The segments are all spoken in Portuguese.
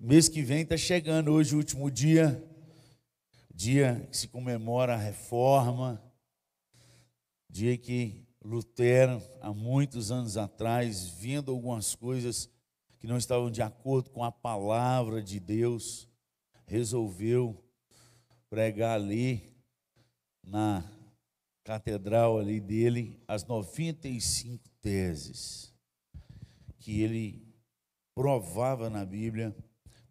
Mês que vem está chegando, hoje o último dia, dia que se comemora a reforma, dia que Lutero, há muitos anos atrás, vendo algumas coisas que não estavam de acordo com a palavra de Deus, resolveu pregar ali na catedral ali dele as 95 teses que ele provava na Bíblia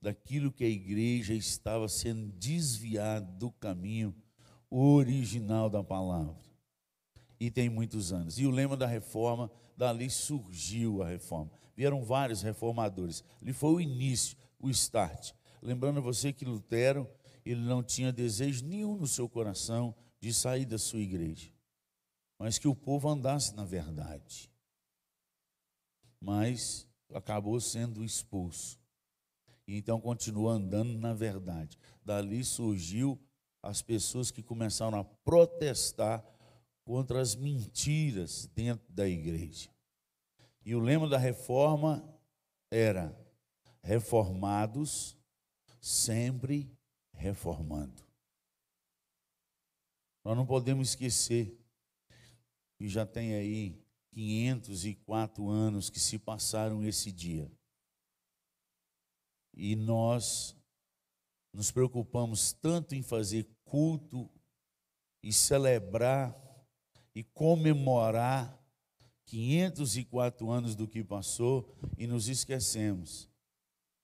daquilo que a igreja estava sendo desviada do caminho original da palavra. E tem muitos anos. E o lema da reforma, dali surgiu a reforma. Vieram vários reformadores. Ali foi o início, o start. Lembrando a você que Lutero, ele não tinha desejo nenhum no seu coração de sair da sua igreja, mas que o povo andasse na verdade. Mas acabou sendo expulso. E então continuou andando na verdade. Dali surgiu as pessoas que começaram a protestar contra as mentiras dentro da igreja. E o lema da reforma era: reformados, sempre reformando. Nós não podemos esquecer que já tem aí 504 anos que se passaram esse dia. E nós nos preocupamos tanto em fazer culto e celebrar e comemorar 504 anos do que passou e nos esquecemos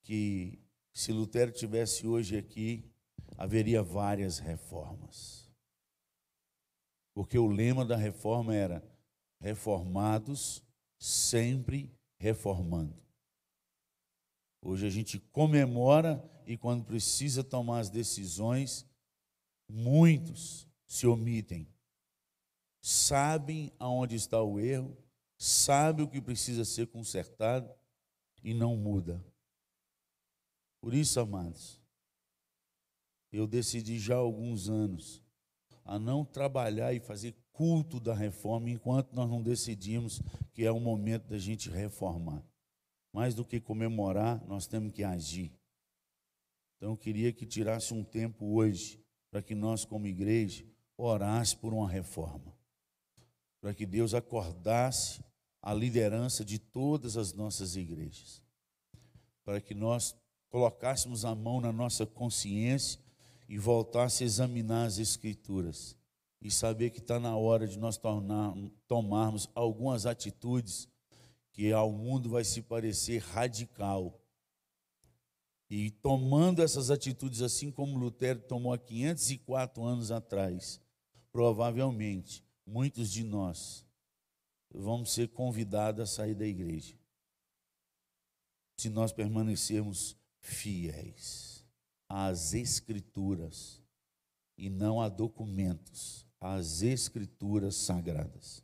que se Lutero tivesse hoje aqui, haveria várias reformas. Porque o lema da reforma era reformados sempre reformando. Hoje a gente comemora e quando precisa tomar as decisões, muitos se omitem. Sabem aonde está o erro, sabem o que precisa ser consertado e não muda. Por isso, amados, eu decidi já há alguns anos a não trabalhar e fazer culto da reforma enquanto nós não decidimos que é o momento da gente reformar. Mais do que comemorar, nós temos que agir. Então eu queria que tirasse um tempo hoje para que nós, como igreja, orasse por uma reforma. Para que Deus acordasse a liderança de todas as nossas igrejas. Para que nós colocássemos a mão na nossa consciência e voltasse a examinar as Escrituras e saber que está na hora de nós tornar, tomarmos algumas atitudes que ao mundo vai se parecer radical. E tomando essas atitudes, assim como Lutero tomou há 504 anos atrás, provavelmente muitos de nós vamos ser convidados a sair da igreja. Se nós permanecermos fiéis às Escrituras e não a documentos, às Escrituras sagradas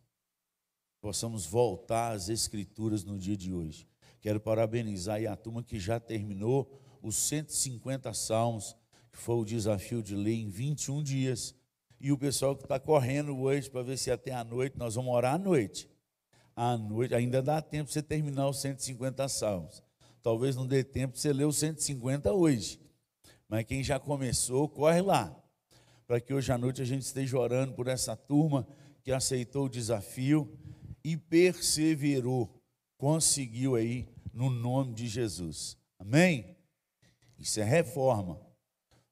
possamos voltar às Escrituras no dia de hoje. Quero parabenizar a turma que já terminou os 150 salmos, que foi o desafio de ler em 21 dias. E o pessoal que está correndo hoje para ver se até a noite, nós vamos orar à noite. À noite, ainda dá tempo para você terminar os 150 salmos. Talvez não dê tempo para você ler os 150 hoje. Mas quem já começou, corre lá. Para que hoje à noite a gente esteja orando por essa turma que aceitou o desafio e perseverou, conseguiu aí no nome de Jesus. Amém? Isso é reforma.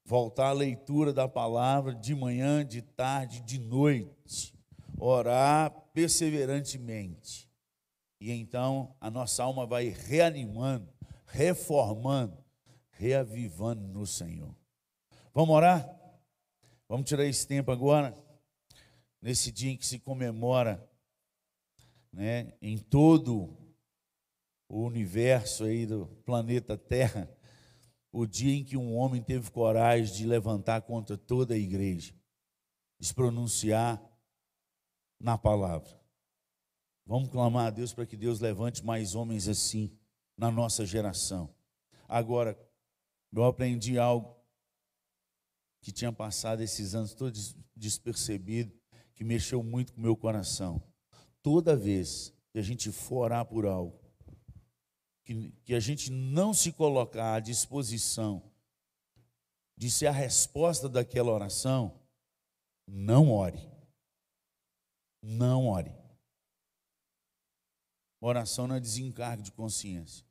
Voltar à leitura da palavra de manhã, de tarde, de noite. Orar perseverantemente. E então a nossa alma vai reanimando, reformando, reavivando no Senhor. Vamos orar? Vamos tirar esse tempo agora, nesse dia em que se comemora né, em todo o universo aí do planeta Terra, o dia em que um homem teve coragem de levantar contra toda a igreja, de se pronunciar na palavra. Vamos clamar a Deus para que Deus levante mais homens assim na nossa geração. Agora, eu aprendi algo que tinha passado esses anos todos despercebido, que mexeu muito com o meu coração toda vez que a gente for orar por algo, que, que a gente não se colocar à disposição de ser a resposta daquela oração, não ore. Não ore. Oração não é desencargo de consciência.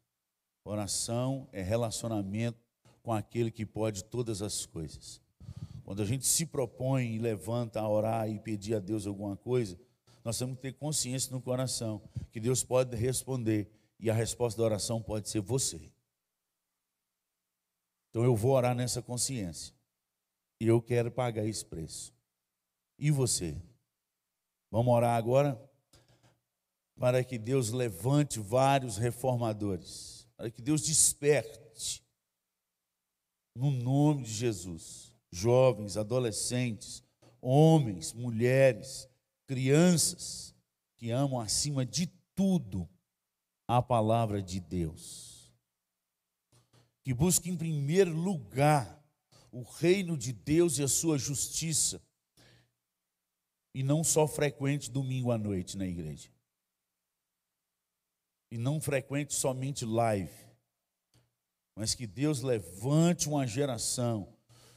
Oração é relacionamento com aquele que pode todas as coisas. Quando a gente se propõe e levanta a orar e pedir a Deus alguma coisa, nós temos que ter consciência no coração que Deus pode responder e a resposta da oração pode ser você. Então eu vou orar nessa consciência. E eu quero pagar esse preço. E você? Vamos orar agora? Para que Deus levante vários reformadores. Para que Deus desperte. No nome de Jesus. Jovens, adolescentes, homens, mulheres, crianças que amam acima de tudo a palavra de Deus. Que busquem em primeiro lugar o reino de Deus e a sua justiça. E não só frequente domingo à noite na igreja. E não frequente somente live. Mas que Deus levante uma geração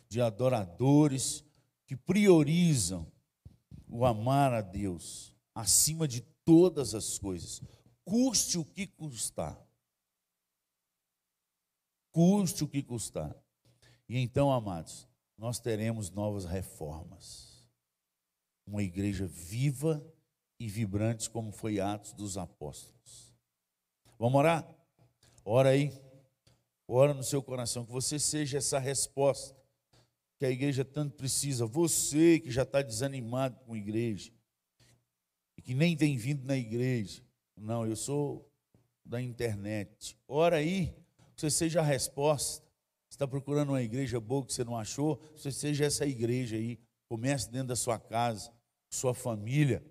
de adoradores que priorizam o amar a Deus acima de todas as coisas, custe o que custar. Custe o que custar. E então, amados, nós teremos novas reformas. Uma igreja viva e vibrante, como foi Atos dos Apóstolos. Vamos orar? Ora aí. Ora no seu coração, que você seja essa resposta que a igreja tanto precisa. Você que já está desanimado com a igreja, e que nem tem vindo na igreja. Não, eu sou da internet. Ora aí, você seja a resposta está procurando uma igreja boa que você não achou, você seja essa igreja aí. Comece dentro da sua casa, sua família.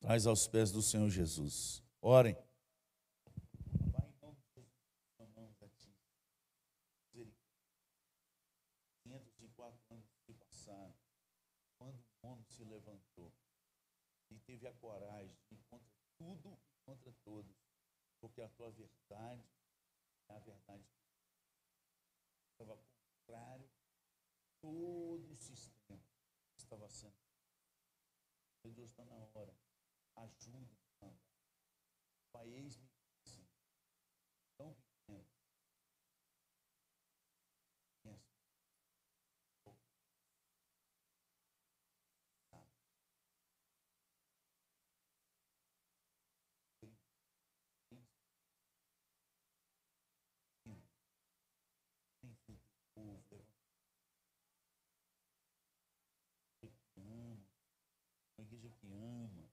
Traz aos pés do Senhor Jesus. Orem. quando um homem se levantou a coragem contra tudo e contra todos, porque a tua verdade é a verdade estava contrário todo o sistema estava sendo. Deus está na hora. Ajuda, Pai, eis-me assim, tão pequeno. igreja que ama,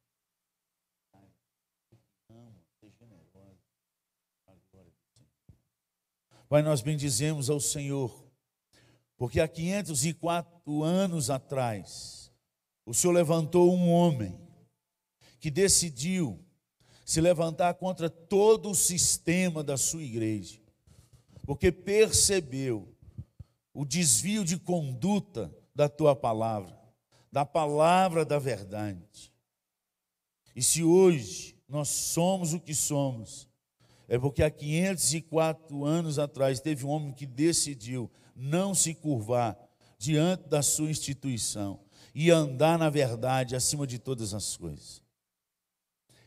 que ama, Senhor. Pai, nós bendizemos ao Senhor, porque há 504 anos atrás, o Senhor levantou um homem que decidiu se levantar contra todo o sistema da sua igreja, porque percebeu o desvio de conduta da tua palavra da palavra da verdade. E se hoje nós somos o que somos, é porque há 504 anos atrás teve um homem que decidiu não se curvar diante da sua instituição e andar na verdade acima de todas as coisas.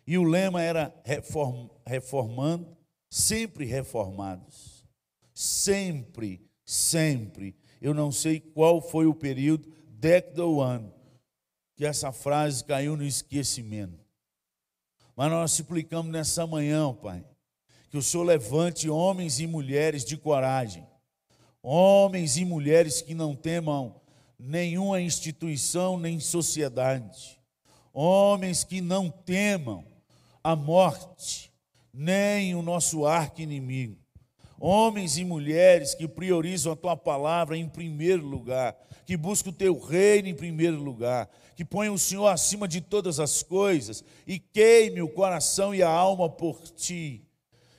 E o lema era reform, reformando, sempre reformados. Sempre, sempre. Eu não sei qual foi o período, década ou ano, que essa frase caiu no esquecimento. Mas nós suplicamos nessa manhã, Pai, que o Senhor levante homens e mulheres de coragem, homens e mulheres que não temam nenhuma instituição nem sociedade, homens que não temam a morte, nem o nosso arco inimigo, homens e mulheres que priorizam a tua palavra em primeiro lugar, que buscam o teu reino em primeiro lugar, que põem o Senhor acima de todas as coisas e queime o coração e a alma por ti.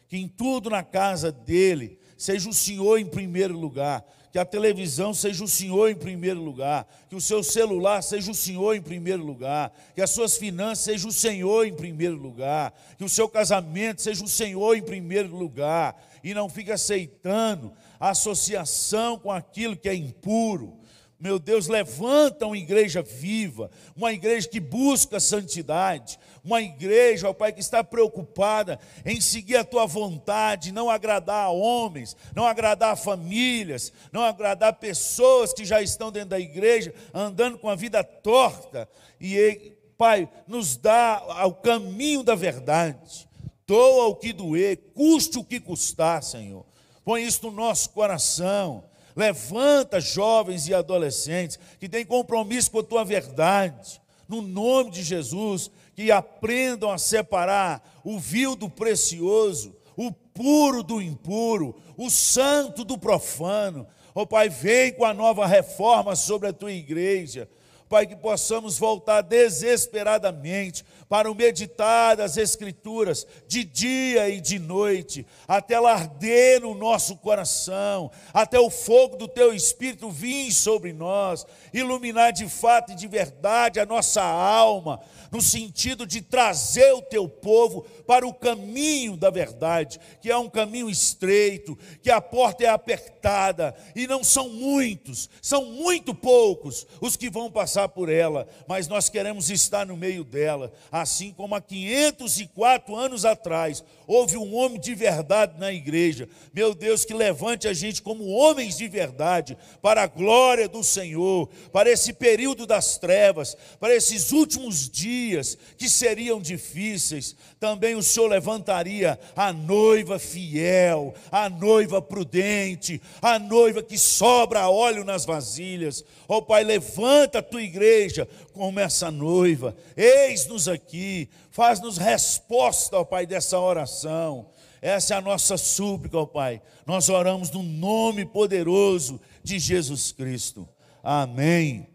Que em tudo na casa dele seja o Senhor em primeiro lugar, que a televisão seja o Senhor em primeiro lugar, que o seu celular seja o Senhor em primeiro lugar, que as suas finanças sejam o Senhor em primeiro lugar, que o seu casamento seja o Senhor em primeiro lugar, e não fique aceitando a associação com aquilo que é impuro, meu Deus, levanta uma igreja viva, uma igreja que busca santidade, uma igreja, ó Pai, que está preocupada em seguir a tua vontade, não agradar a homens, não agradar a famílias, não agradar pessoas que já estão dentro da igreja, andando com a vida torta. E, Pai, nos dá o caminho da verdade. Doa o que doer, custe o que custar, Senhor. Põe isso no nosso coração Levanta jovens e adolescentes que têm compromisso com a tua verdade, no nome de Jesus, que aprendam a separar o vil do precioso, o puro do impuro, o santo do profano. Ó oh, Pai, vem com a nova reforma sobre a tua igreja. Pai, que possamos voltar desesperadamente para o meditar das Escrituras de dia e de noite, até ela arder no nosso coração, até o fogo do Teu Espírito vir sobre nós, iluminar de fato e de verdade a nossa alma, no sentido de trazer o Teu povo para o caminho da verdade, que é um caminho estreito, que a porta é apertada, e não são muitos, são muito poucos os que vão passar por ela, mas nós queremos estar no meio dela assim como há 504 anos atrás houve um homem de verdade na igreja. Meu Deus, que levante a gente como homens de verdade para a glória do Senhor, para esse período das trevas, para esses últimos dias que seriam difíceis. Também o Senhor levantaria a noiva fiel, a noiva prudente, a noiva que sobra óleo nas vasilhas. Ó oh, Pai, levanta a tua igreja como essa noiva. Eis-nos aqui, faz-nos resposta, ó Pai, dessa oração. Essa é a nossa súplica, ó Pai. Nós oramos no nome poderoso de Jesus Cristo. Amém.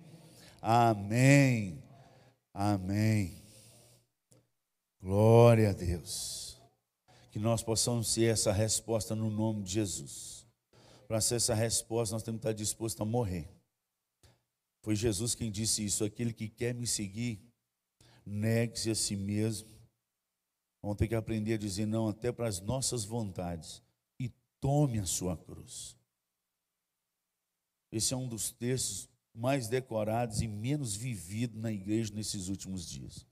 Amém. Amém. Glória a Deus. Que nós possamos ser essa resposta no nome de Jesus. Para ser essa resposta, nós temos que estar dispostos a morrer. Foi Jesus quem disse isso: aquele que quer me seguir, negue-se a si mesmo. Vamos ter que aprender a dizer não até para as nossas vontades e tome a sua cruz. Esse é um dos textos mais decorados e menos vividos na igreja nesses últimos dias.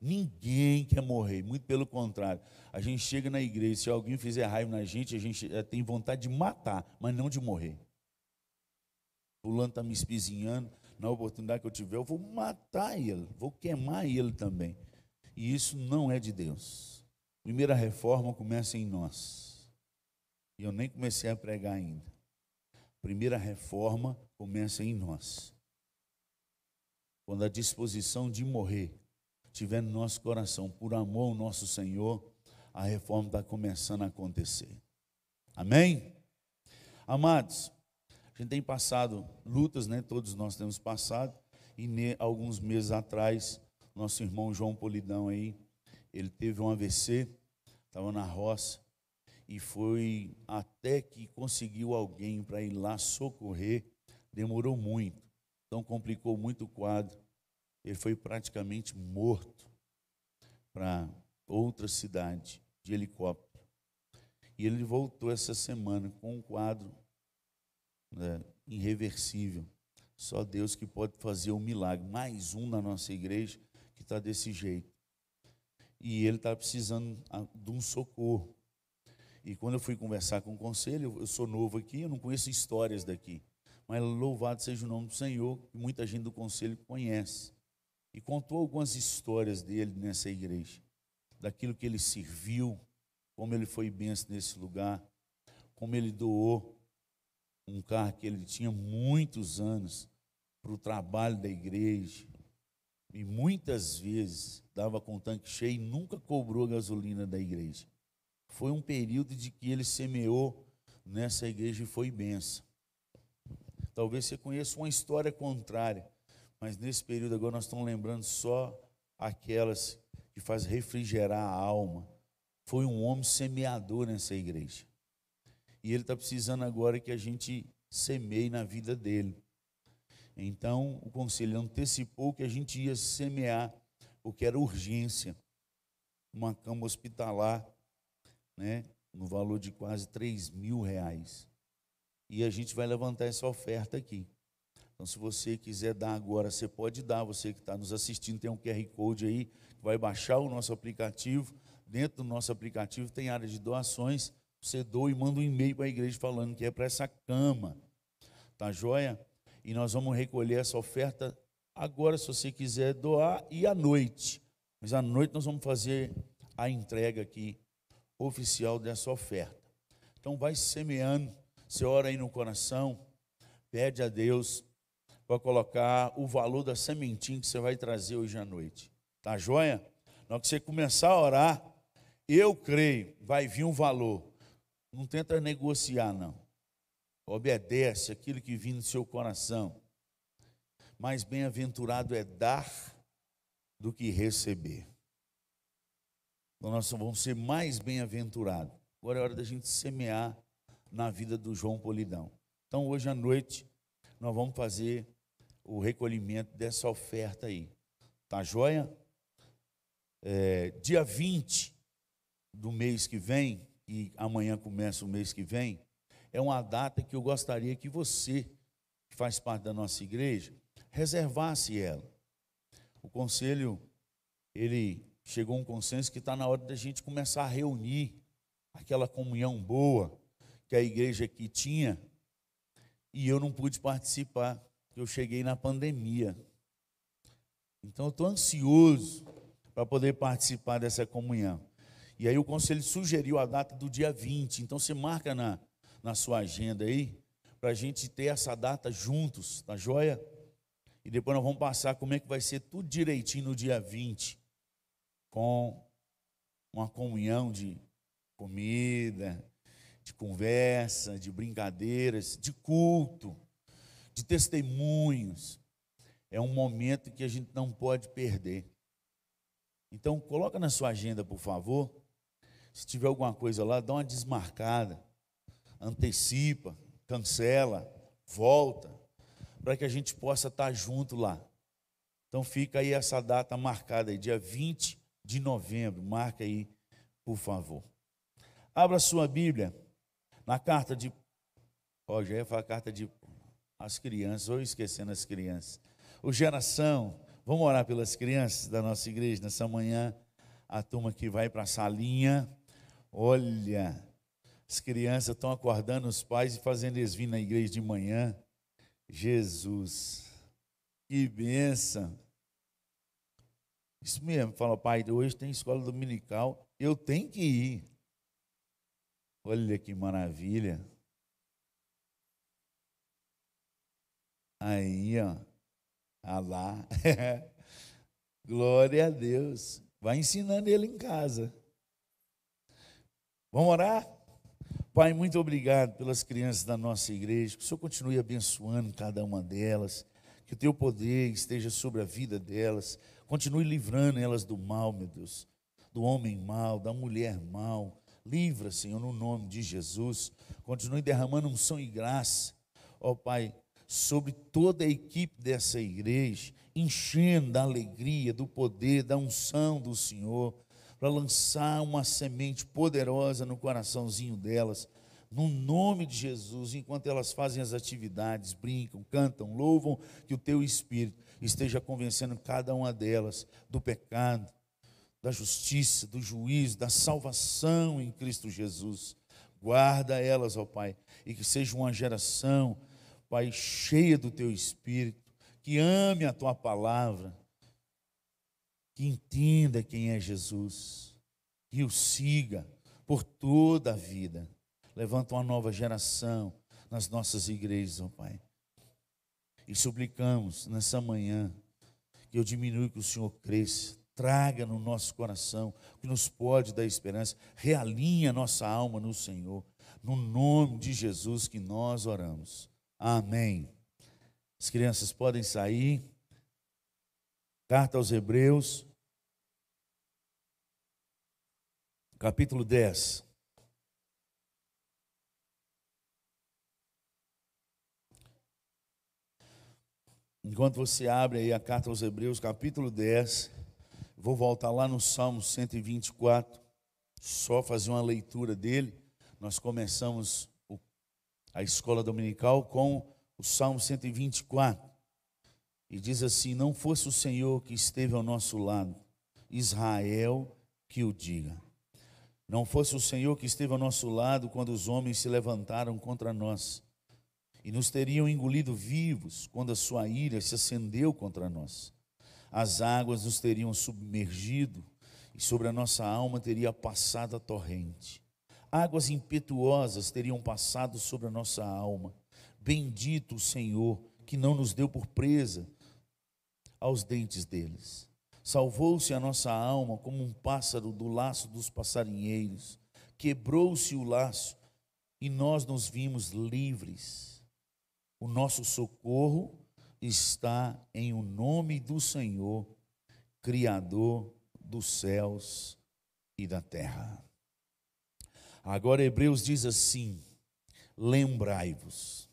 Ninguém quer morrer, muito pelo contrário. A gente chega na igreja, se alguém fizer raiva na gente, a gente tem vontade de matar, mas não de morrer. Fulano está me espizinhando, na oportunidade que eu tiver, eu vou matar ele, vou queimar ele também. E isso não é de Deus. Primeira reforma começa em nós. E eu nem comecei a pregar ainda. Primeira reforma começa em nós. Quando a disposição de morrer estiver no nosso coração, por amor ao nosso Senhor, a reforma está começando a acontecer. Amém? Amados, a gente tem passado lutas, né? Todos nós temos passado. E ne, alguns meses atrás, nosso irmão João Polidão aí, ele teve um AVC, estava na roça e foi até que conseguiu alguém para ir lá socorrer, demorou muito. Então complicou muito o quadro. Ele foi praticamente morto para outra cidade de helicóptero. E ele voltou essa semana com um quadro né, irreversível. Só Deus que pode fazer um milagre. Mais um na nossa igreja que está desse jeito. E ele está precisando ah, de um socorro. E quando eu fui conversar com o conselho, eu sou novo aqui, eu não conheço histórias daqui. Mas louvado seja o nome do Senhor, que muita gente do conselho conhece. E contou algumas histórias dele nessa igreja, daquilo que ele serviu, como ele foi benção nesse lugar, como ele doou um carro que ele tinha muitos anos para o trabalho da igreja. E muitas vezes dava com o tanque cheio e nunca cobrou a gasolina da igreja. Foi um período de que ele semeou nessa igreja e foi benção. Talvez você conheça uma história contrária, mas nesse período agora nós estamos lembrando só aquelas que faz refrigerar a alma. Foi um homem semeador nessa igreja. E ele está precisando agora que a gente semeie na vida dele. Então, o conselho antecipou que a gente ia semear, porque era urgência. Uma cama hospitalar, né, no valor de quase 3 mil reais. E a gente vai levantar essa oferta aqui. Então, se você quiser dar agora, você pode dar. Você que está nos assistindo, tem um QR Code aí, vai baixar o nosso aplicativo. Dentro do nosso aplicativo tem área de doações. Você doa e manda um e-mail para a igreja falando que é para essa cama. Tá joia? E nós vamos recolher essa oferta agora, se você quiser doar, e à noite. Mas à noite nós vamos fazer a entrega aqui oficial dessa oferta. Então vai semeando, você ora aí no coração, pede a Deus para colocar o valor da sementinha que você vai trazer hoje à noite. Tá joia? Na hora que você começar a orar, eu creio, vai vir um valor. Não tenta negociar, não. Obedece aquilo que vem no seu coração. Mais bem-aventurado é dar do que receber. Então nós vamos ser mais bem-aventurados. Agora é hora da gente semear na vida do João Polidão. Então hoje à noite nós vamos fazer o recolhimento dessa oferta aí. Tá joia? É, dia 20 do mês que vem, e amanhã começa o mês que vem, é uma data que eu gostaria que você, que faz parte da nossa igreja, reservasse ela. O conselho, ele chegou a um consenso que está na hora da gente começar a reunir aquela comunhão boa que a igreja aqui tinha, e eu não pude participar, eu cheguei na pandemia. Então eu estou ansioso para poder participar dessa comunhão. E aí o conselho sugeriu a data do dia 20. Então você marca na, na sua agenda aí, para a gente ter essa data juntos, tá joia? E depois nós vamos passar como é que vai ser tudo direitinho no dia 20 com uma comunhão de comida, de conversa, de brincadeiras, de culto, de testemunhos. É um momento que a gente não pode perder. Então, coloca na sua agenda, por favor. Se tiver alguma coisa lá, dá uma desmarcada, antecipa, cancela, volta, para que a gente possa estar junto lá. Então fica aí essa data marcada aí, dia 20 de novembro. Marca aí, por favor. Abra sua Bíblia na carta de. Ó, já ia falar carta de as crianças, ou esquecendo as crianças. O geração, vamos orar pelas crianças da nossa igreja nessa manhã. A turma que vai para a salinha. Olha, as crianças estão acordando os pais e fazendo eles vir na igreja de manhã. Jesus, que bênção. Isso mesmo, fala, pai, hoje tem escola dominical, eu tenho que ir. Olha que maravilha. Aí, ó. Ah lá. Glória a Deus. Vai ensinando ele em casa. Vamos orar? Pai, muito obrigado pelas crianças da nossa igreja. Que o Senhor continue abençoando cada uma delas. Que o teu poder esteja sobre a vida delas Continue livrando elas do mal, meu Deus, do homem mal, da mulher mal. Livra, Senhor, no nome de Jesus. Continue derramando unção e graça, ó Pai, sobre toda a equipe dessa igreja, enchendo da alegria, do poder, da unção do Senhor, para lançar uma semente poderosa no coraçãozinho delas, no nome de Jesus, enquanto elas fazem as atividades, brincam, cantam, louvam, que o teu Espírito esteja convencendo cada uma delas do pecado, da justiça, do juízo, da salvação em Cristo Jesus. Guarda elas, ó Pai, e que seja uma geração, Pai, cheia do teu Espírito, que ame a tua palavra, que entenda quem é Jesus, que o siga por toda a vida. Levanta uma nova geração nas nossas igrejas, ó Pai e suplicamos nessa manhã que eu diminua, que o Senhor cresça, traga no nosso coração o que nos pode dar esperança, realinha nossa alma no Senhor, no nome de Jesus que nós oramos. Amém. As crianças podem sair. Carta aos Hebreus, capítulo 10. Enquanto você abre aí a carta aos Hebreus, capítulo 10, vou voltar lá no Salmo 124, só fazer uma leitura dele. Nós começamos a escola dominical com o Salmo 124. E diz assim: Não fosse o Senhor que esteve ao nosso lado, Israel que o diga. Não fosse o Senhor que esteve ao nosso lado quando os homens se levantaram contra nós e nos teriam engolido vivos quando a sua ira se acendeu contra nós. As águas nos teriam submergido e sobre a nossa alma teria passado a torrente. Águas impetuosas teriam passado sobre a nossa alma. Bendito o Senhor que não nos deu por presa aos dentes deles. Salvou-se a nossa alma como um pássaro do laço dos passarinheiros. Quebrou-se o laço e nós nos vimos livres. O nosso socorro está em o nome do Senhor, Criador dos céus e da terra. Agora Hebreus diz assim: lembrai-vos,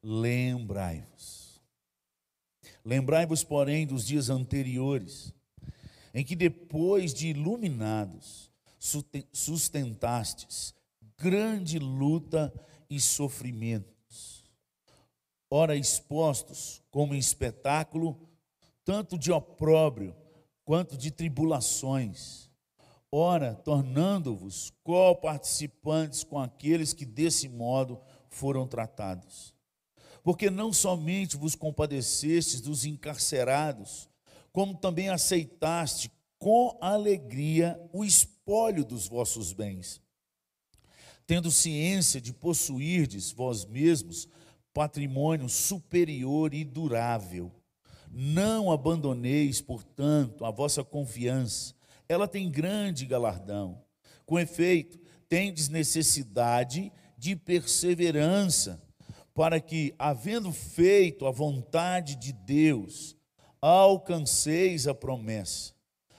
lembrai-vos. Lembrai-vos, porém, dos dias anteriores, em que depois de iluminados, sustentastes grande luta e sofrimentos, ora expostos como espetáculo, tanto de opróbrio quanto de tribulações, ora tornando-vos co-participantes com aqueles que desse modo foram tratados porque não somente vos compadecestes dos encarcerados, como também aceitaste com alegria o espólio dos vossos bens, tendo ciência de possuirdes vós mesmos patrimônio superior e durável. Não abandoneis, portanto, a vossa confiança, ela tem grande galardão. Com efeito, tendes necessidade de perseverança, para que, havendo feito a vontade de Deus, alcanceis a promessa.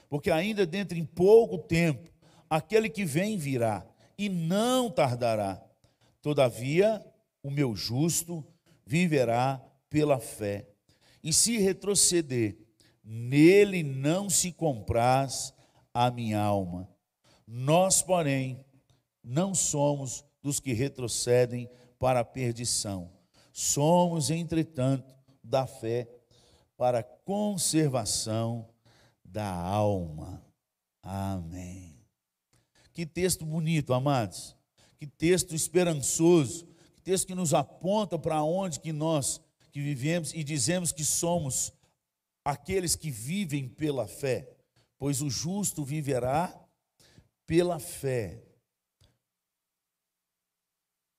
Porque ainda dentro em pouco tempo, aquele que vem virá e não tardará. Todavia, o meu justo viverá pela fé. E se retroceder, nele não se compraz a minha alma. Nós, porém, não somos dos que retrocedem para a perdição. Somos, entretanto, da fé para a conservação da alma. Amém. Que texto bonito, amados. Que texto esperançoso. Que texto que nos aponta para onde que nós que vivemos e dizemos que somos aqueles que vivem pela fé, pois o justo viverá pela fé.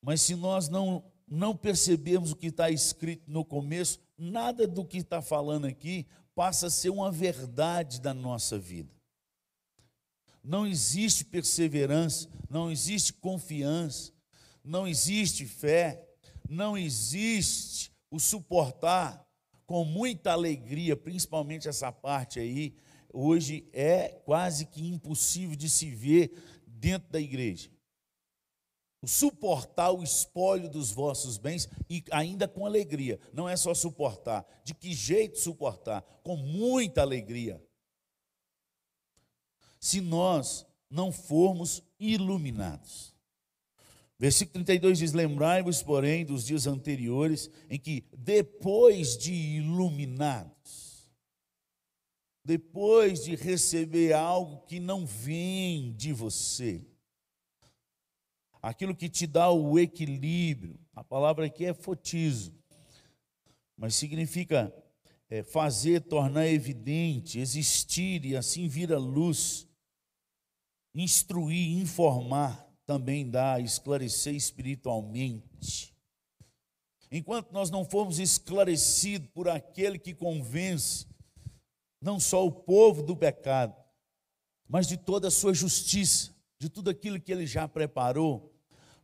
Mas se nós não, não percebemos o que está escrito no começo, nada do que está falando aqui passa a ser uma verdade da nossa vida. Não existe perseverança, não existe confiança, não existe fé, não existe o suportar com muita alegria, principalmente essa parte aí, hoje é quase que impossível de se ver dentro da igreja suportar o espólio dos vossos bens e ainda com alegria. Não é só suportar. De que jeito suportar? Com muita alegria. Se nós não formos iluminados. Versículo 32 diz: Lembrai-vos, porém, dos dias anteriores, em que, depois de iluminados, depois de receber algo que não vem de você, aquilo que te dá o equilíbrio. A palavra aqui é fotizo, mas significa é, fazer, tornar evidente, existir e assim vir à luz, instruir, informar, também dá, esclarecer espiritualmente. Enquanto nós não formos esclarecidos por aquele que convence, não só o povo do pecado, mas de toda a sua justiça, de tudo aquilo que ele já preparou,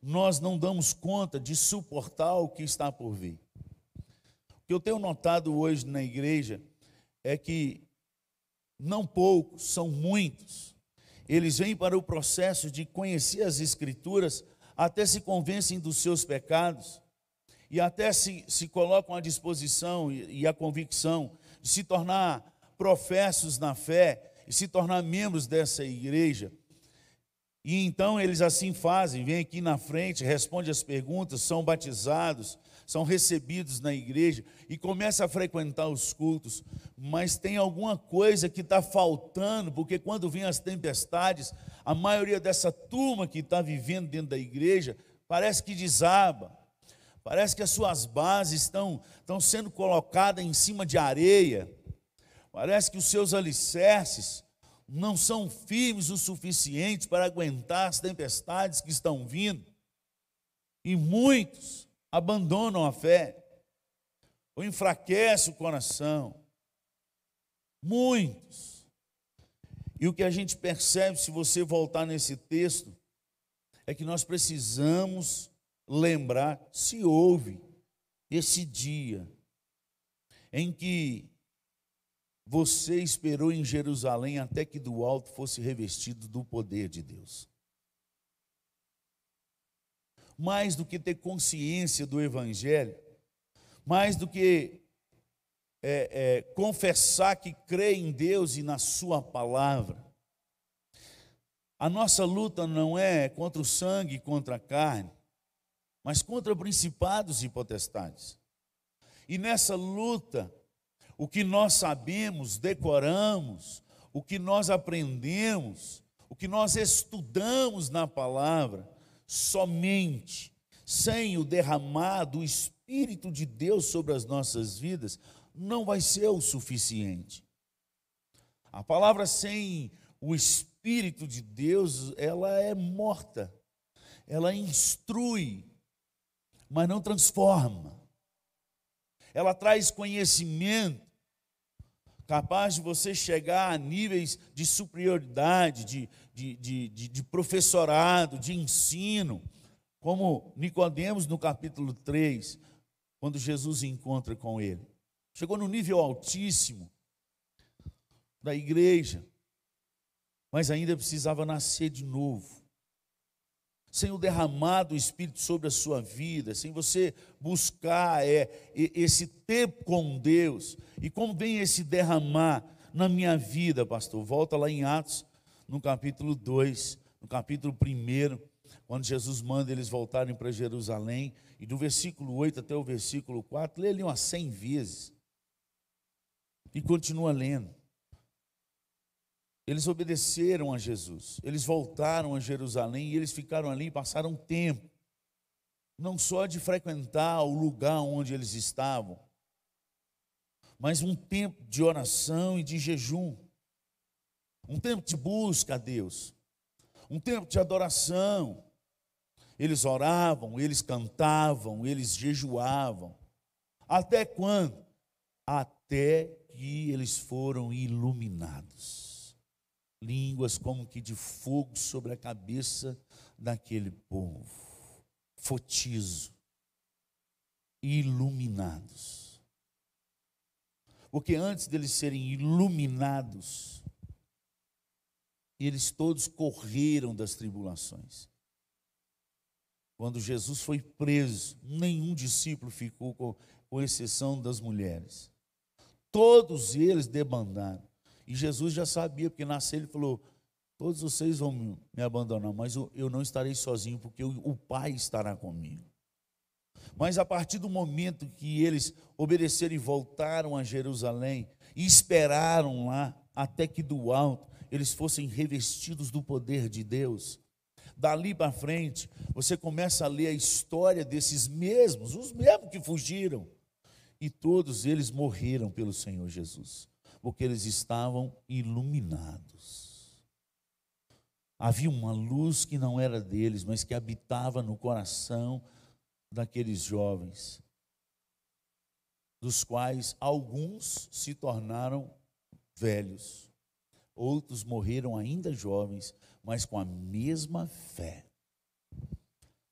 nós não damos conta de suportar o que está por vir. O que eu tenho notado hoje na igreja é que não poucos, são muitos, eles vêm para o processo de conhecer as Escrituras, até se convencem dos seus pecados, e até se, se colocam à disposição e, e a convicção de se tornar professos na fé e se tornar membros dessa igreja. E então eles assim fazem, vêm aqui na frente, respondem as perguntas, são batizados, são recebidos na igreja e começam a frequentar os cultos, mas tem alguma coisa que está faltando, porque quando vêm as tempestades, a maioria dessa turma que está vivendo dentro da igreja parece que desaba, parece que as suas bases estão, estão sendo colocadas em cima de areia, parece que os seus alicerces não são firmes o suficiente para aguentar as tempestades que estão vindo. E muitos abandonam a fé, ou enfraquecem o coração. Muitos. E o que a gente percebe, se você voltar nesse texto, é que nós precisamos lembrar se houve esse dia em que você esperou em Jerusalém até que do alto fosse revestido do poder de Deus. Mais do que ter consciência do Evangelho, mais do que é, é, confessar que crê em Deus e na Sua palavra, a nossa luta não é contra o sangue e contra a carne, mas contra principados e potestades. E nessa luta, o que nós sabemos, decoramos, o que nós aprendemos, o que nós estudamos na palavra, somente sem o derramar do Espírito de Deus sobre as nossas vidas, não vai ser o suficiente. A palavra sem o Espírito de Deus, ela é morta, ela instrui, mas não transforma ela traz conhecimento, capaz de você chegar a níveis de superioridade, de, de, de, de, de professorado, de ensino, como Nicodemos no capítulo 3, quando Jesus encontra com ele. Chegou no nível altíssimo da igreja, mas ainda precisava nascer de novo sem o derramar do Espírito sobre a sua vida, sem você buscar é, esse tempo com Deus. E como vem esse derramar na minha vida, pastor? Volta lá em Atos, no capítulo 2, no capítulo 1, quando Jesus manda eles voltarem para Jerusalém, e do versículo 8 até o versículo 4, lê ali umas 100 vezes. E continua lendo. Eles obedeceram a Jesus, eles voltaram a Jerusalém e eles ficaram ali e passaram tempo, não só de frequentar o lugar onde eles estavam, mas um tempo de oração e de jejum, um tempo de busca a Deus, um tempo de adoração. Eles oravam, eles cantavam, eles jejuavam. Até quando? Até que eles foram iluminados línguas como que de fogo sobre a cabeça daquele povo. Fotizo. Iluminados. Porque antes deles serem iluminados, eles todos correram das tribulações. Quando Jesus foi preso, nenhum discípulo ficou, com, com exceção das mulheres. Todos eles debandaram. E Jesus já sabia, porque nasceu, ele falou: Todos vocês vão me abandonar, mas eu não estarei sozinho, porque o Pai estará comigo. Mas a partir do momento que eles obedeceram e voltaram a Jerusalém, e esperaram lá, até que do alto eles fossem revestidos do poder de Deus, dali para frente, você começa a ler a história desses mesmos, os mesmos que fugiram, e todos eles morreram pelo Senhor Jesus porque eles estavam iluminados. Havia uma luz que não era deles, mas que habitava no coração daqueles jovens, dos quais alguns se tornaram velhos, outros morreram ainda jovens, mas com a mesma fé.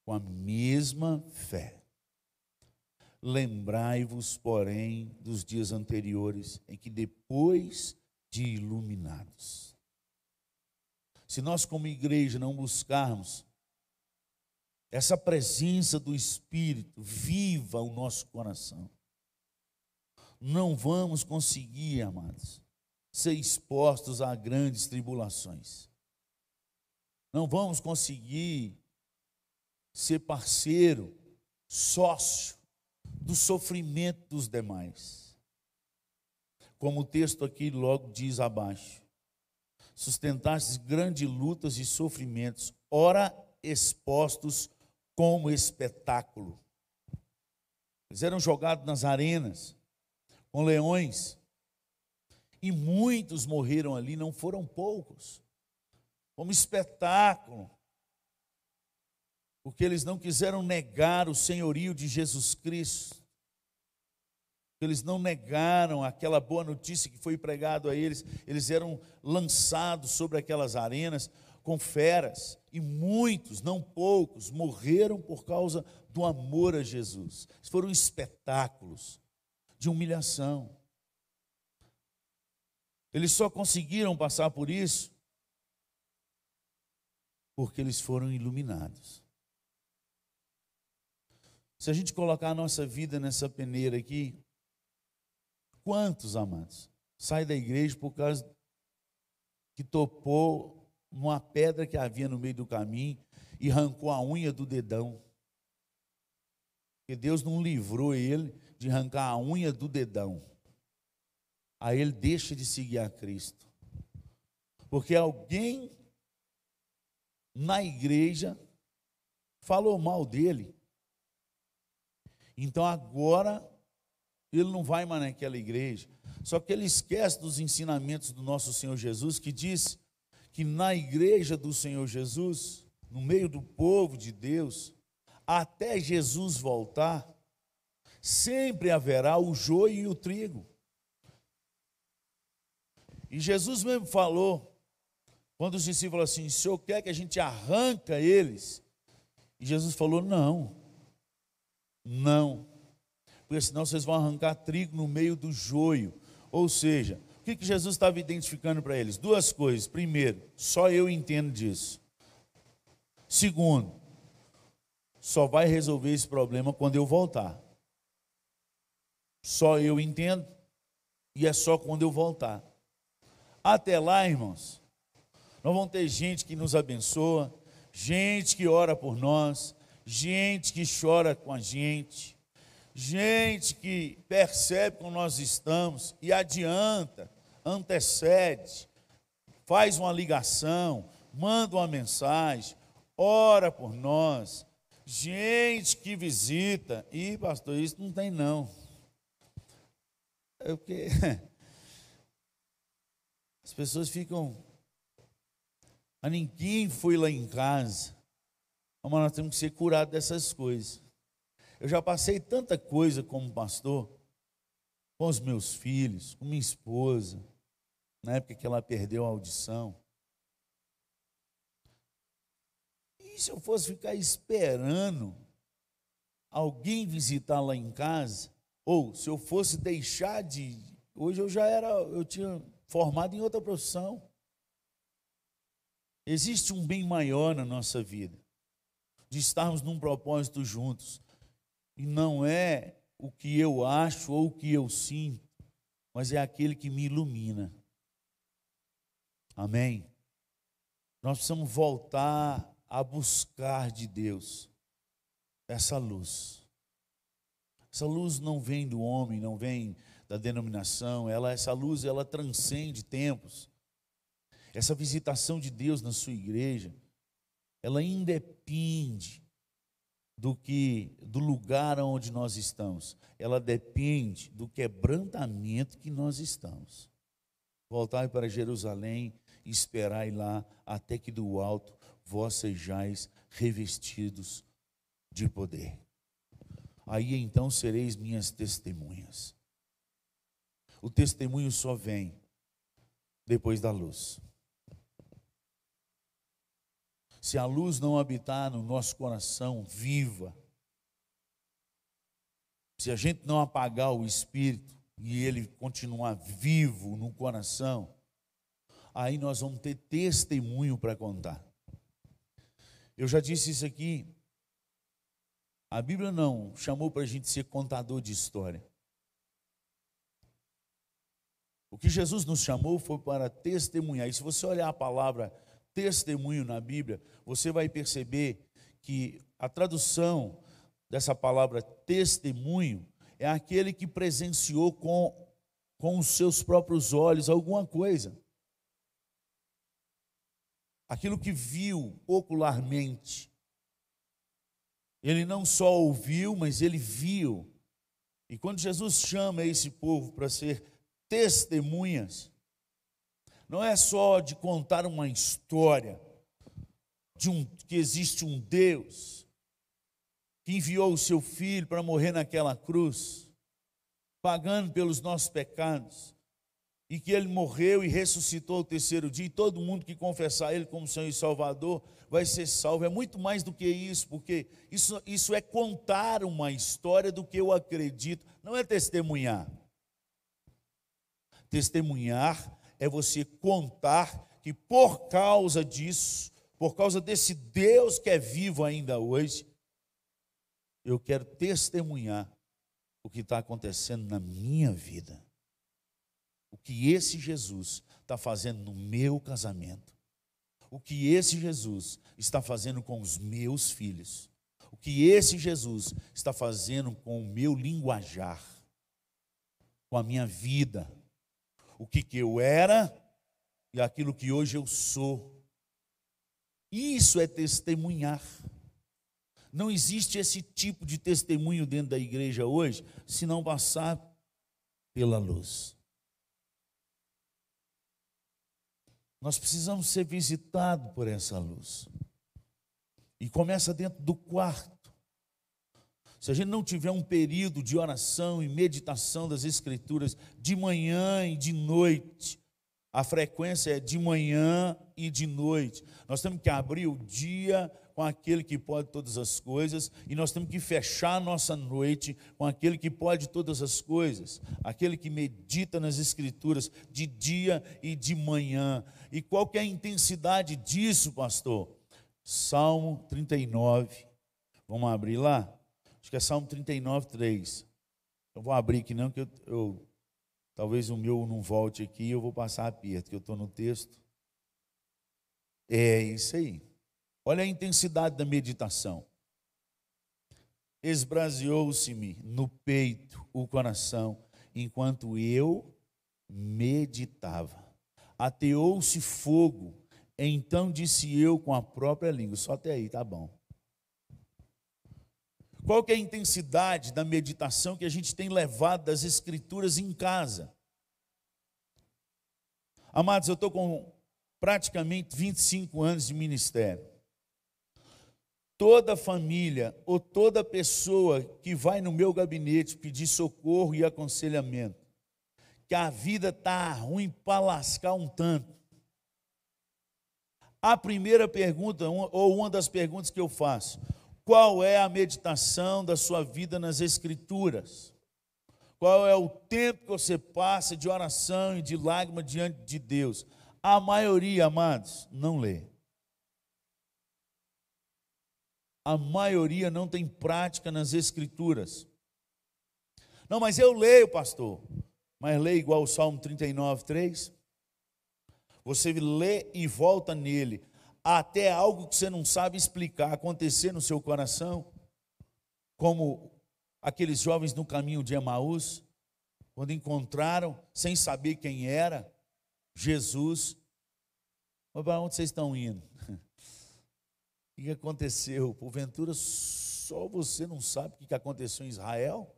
Com a mesma fé. Lembrai-vos, porém, dos dias anteriores, em que depois de iluminados. Se nós, como igreja, não buscarmos essa presença do Espírito viva o nosso coração. Não vamos conseguir, amados, ser expostos a grandes tribulações. Não vamos conseguir ser parceiro, sócio do sofrimento dos demais. Como o texto aqui logo diz abaixo: sustentastes grandes lutas e sofrimentos, ora expostos como espetáculo. Eles eram jogados nas arenas com leões, e muitos morreram ali, não foram poucos, como espetáculo, porque eles não quiseram negar o senhorio de Jesus Cristo. Eles não negaram aquela boa notícia que foi pregado a eles. Eles eram lançados sobre aquelas arenas com feras, e muitos, não poucos, morreram por causa do amor a Jesus. Foram espetáculos de humilhação. Eles só conseguiram passar por isso porque eles foram iluminados. Se a gente colocar a nossa vida nessa peneira aqui, quantos amados sai da igreja por causa que topou uma pedra que havia no meio do caminho e arrancou a unha do dedão. Porque Deus não livrou ele de arrancar a unha do dedão. Aí ele deixa de seguir a Cristo. Porque alguém na igreja falou mal dele. Então agora ele não vai mais naquela igreja. Só que ele esquece dos ensinamentos do nosso Senhor Jesus, que diz que na igreja do Senhor Jesus, no meio do povo de Deus, até Jesus voltar, sempre haverá o joio e o trigo. E Jesus mesmo falou, quando os discípulos falaram assim: o senhor quer que a gente arranca eles? E Jesus falou: não, não, porque senão vocês vão arrancar trigo no meio do joio. Ou seja, o que, Jesus estava identificando para eles? Duas coisas. Primeiro, só eu entendo disso. Segundo, só vai resolver esse problema quando eu voltar. Só eu entendo e é só quando eu voltar. Até lá, irmãos, nós vamos ter gente que nos abençoa, gente que ora por nós, gente que chora com a gente, gente que percebe como nós estamos e adianta, antecede, faz uma ligação, manda uma mensagem, ora por nós. Gente que visita, e pastor, isso não tem não. É porque as pessoas ficam. A ninguém foi lá em casa. Mas nós temos que ser curados dessas coisas. Eu já passei tanta coisa como pastor, com os meus filhos, com minha esposa, na época que ela perdeu a audição. E se eu fosse ficar esperando alguém visitar lá em casa, ou se eu fosse deixar de. Hoje eu já era, eu tinha formado em outra profissão. Existe um bem maior na nossa vida, de estarmos num propósito juntos. E não é o que eu acho ou o que eu sinto, mas é aquele que me ilumina. Amém? Nós precisamos voltar a buscar de Deus essa luz. Essa luz não vem do homem, não vem da denominação, ela essa luz ela transcende tempos. Essa visitação de Deus na sua igreja, ela independe do que do lugar onde nós estamos. Ela depende do quebrantamento que nós estamos. Voltai para Jerusalém esperai lá até que do alto vós sejais revestidos de poder. Aí então sereis minhas testemunhas. O testemunho só vem depois da luz. Se a luz não habitar no nosso coração viva, se a gente não apagar o espírito e ele continuar vivo no coração, aí nós vamos ter testemunho para contar. Eu já disse isso aqui, A Bíblia não chamou para a gente ser contador de história. O que Jesus nos chamou foi para testemunhar. E se você olhar a palavra testemunho na Bíblia, você vai perceber que a tradução dessa palavra testemunho é aquele que presenciou com, com os seus próprios olhos alguma coisa. Aquilo que viu ocularmente. Ele não só ouviu, mas ele viu. E quando Jesus chama esse povo para ser testemunhas, não é só de contar uma história de um que existe um Deus que enviou o seu filho para morrer naquela cruz, pagando pelos nossos pecados, e que ele morreu e ressuscitou o terceiro dia, e todo mundo que confessar ele como Senhor e Salvador vai ser salvo. É muito mais do que isso, porque isso, isso é contar uma história do que eu acredito, não é testemunhar. Testemunhar é você contar que por causa disso, por causa desse Deus que é vivo ainda hoje, eu quero testemunhar o que está acontecendo na minha vida. O que esse Jesus está fazendo no meu casamento. O que esse Jesus está fazendo com os meus filhos. O que esse Jesus está fazendo com o meu linguajar. Com a minha vida. O que, que eu era e aquilo que hoje eu sou. Isso é testemunhar. Não existe esse tipo de testemunho dentro da igreja hoje, se não passar pela luz. Nós precisamos ser visitados por essa luz. E começa dentro do quarto. Se a gente não tiver um período de oração e meditação das Escrituras de manhã e de noite, a frequência é de manhã e de noite. Nós temos que abrir o dia com aquele que pode todas as coisas, e nós temos que fechar a nossa noite com aquele que pode todas as coisas, aquele que medita nas Escrituras de dia e de manhã. E qual que é a intensidade disso, pastor? Salmo 39. Vamos abrir lá? Acho que é Salmo 39, 3. Eu vou abrir aqui não, que eu, eu talvez o meu não volte aqui, eu vou passar aperto, que eu estou no texto. É isso aí. Olha a intensidade da meditação. Esbraseou-se-me no peito o coração, enquanto eu meditava. Ateou-se fogo, então disse eu com a própria língua. Só até aí, tá bom. Qual que é a intensidade da meditação que a gente tem levado das escrituras em casa? Amados, eu estou com praticamente 25 anos de ministério toda família ou toda pessoa que vai no meu gabinete pedir socorro e aconselhamento, que a vida está ruim para lascar um tanto. A primeira pergunta, ou uma das perguntas que eu faço, qual é a meditação da sua vida nas Escrituras? Qual é o tempo que você passa de oração e de lágrima diante de Deus? A maioria, amados, não lê. a maioria não tem prática nas escrituras. Não, mas eu leio, pastor. Mas lê igual o Salmo 39, 3. Você lê e volta nele, até algo que você não sabe explicar acontecer no seu coração, como aqueles jovens no caminho de Emaús, quando encontraram, sem saber quem era, Jesus. Para onde vocês estão indo? O que aconteceu? Porventura, só você não sabe o que aconteceu em Israel?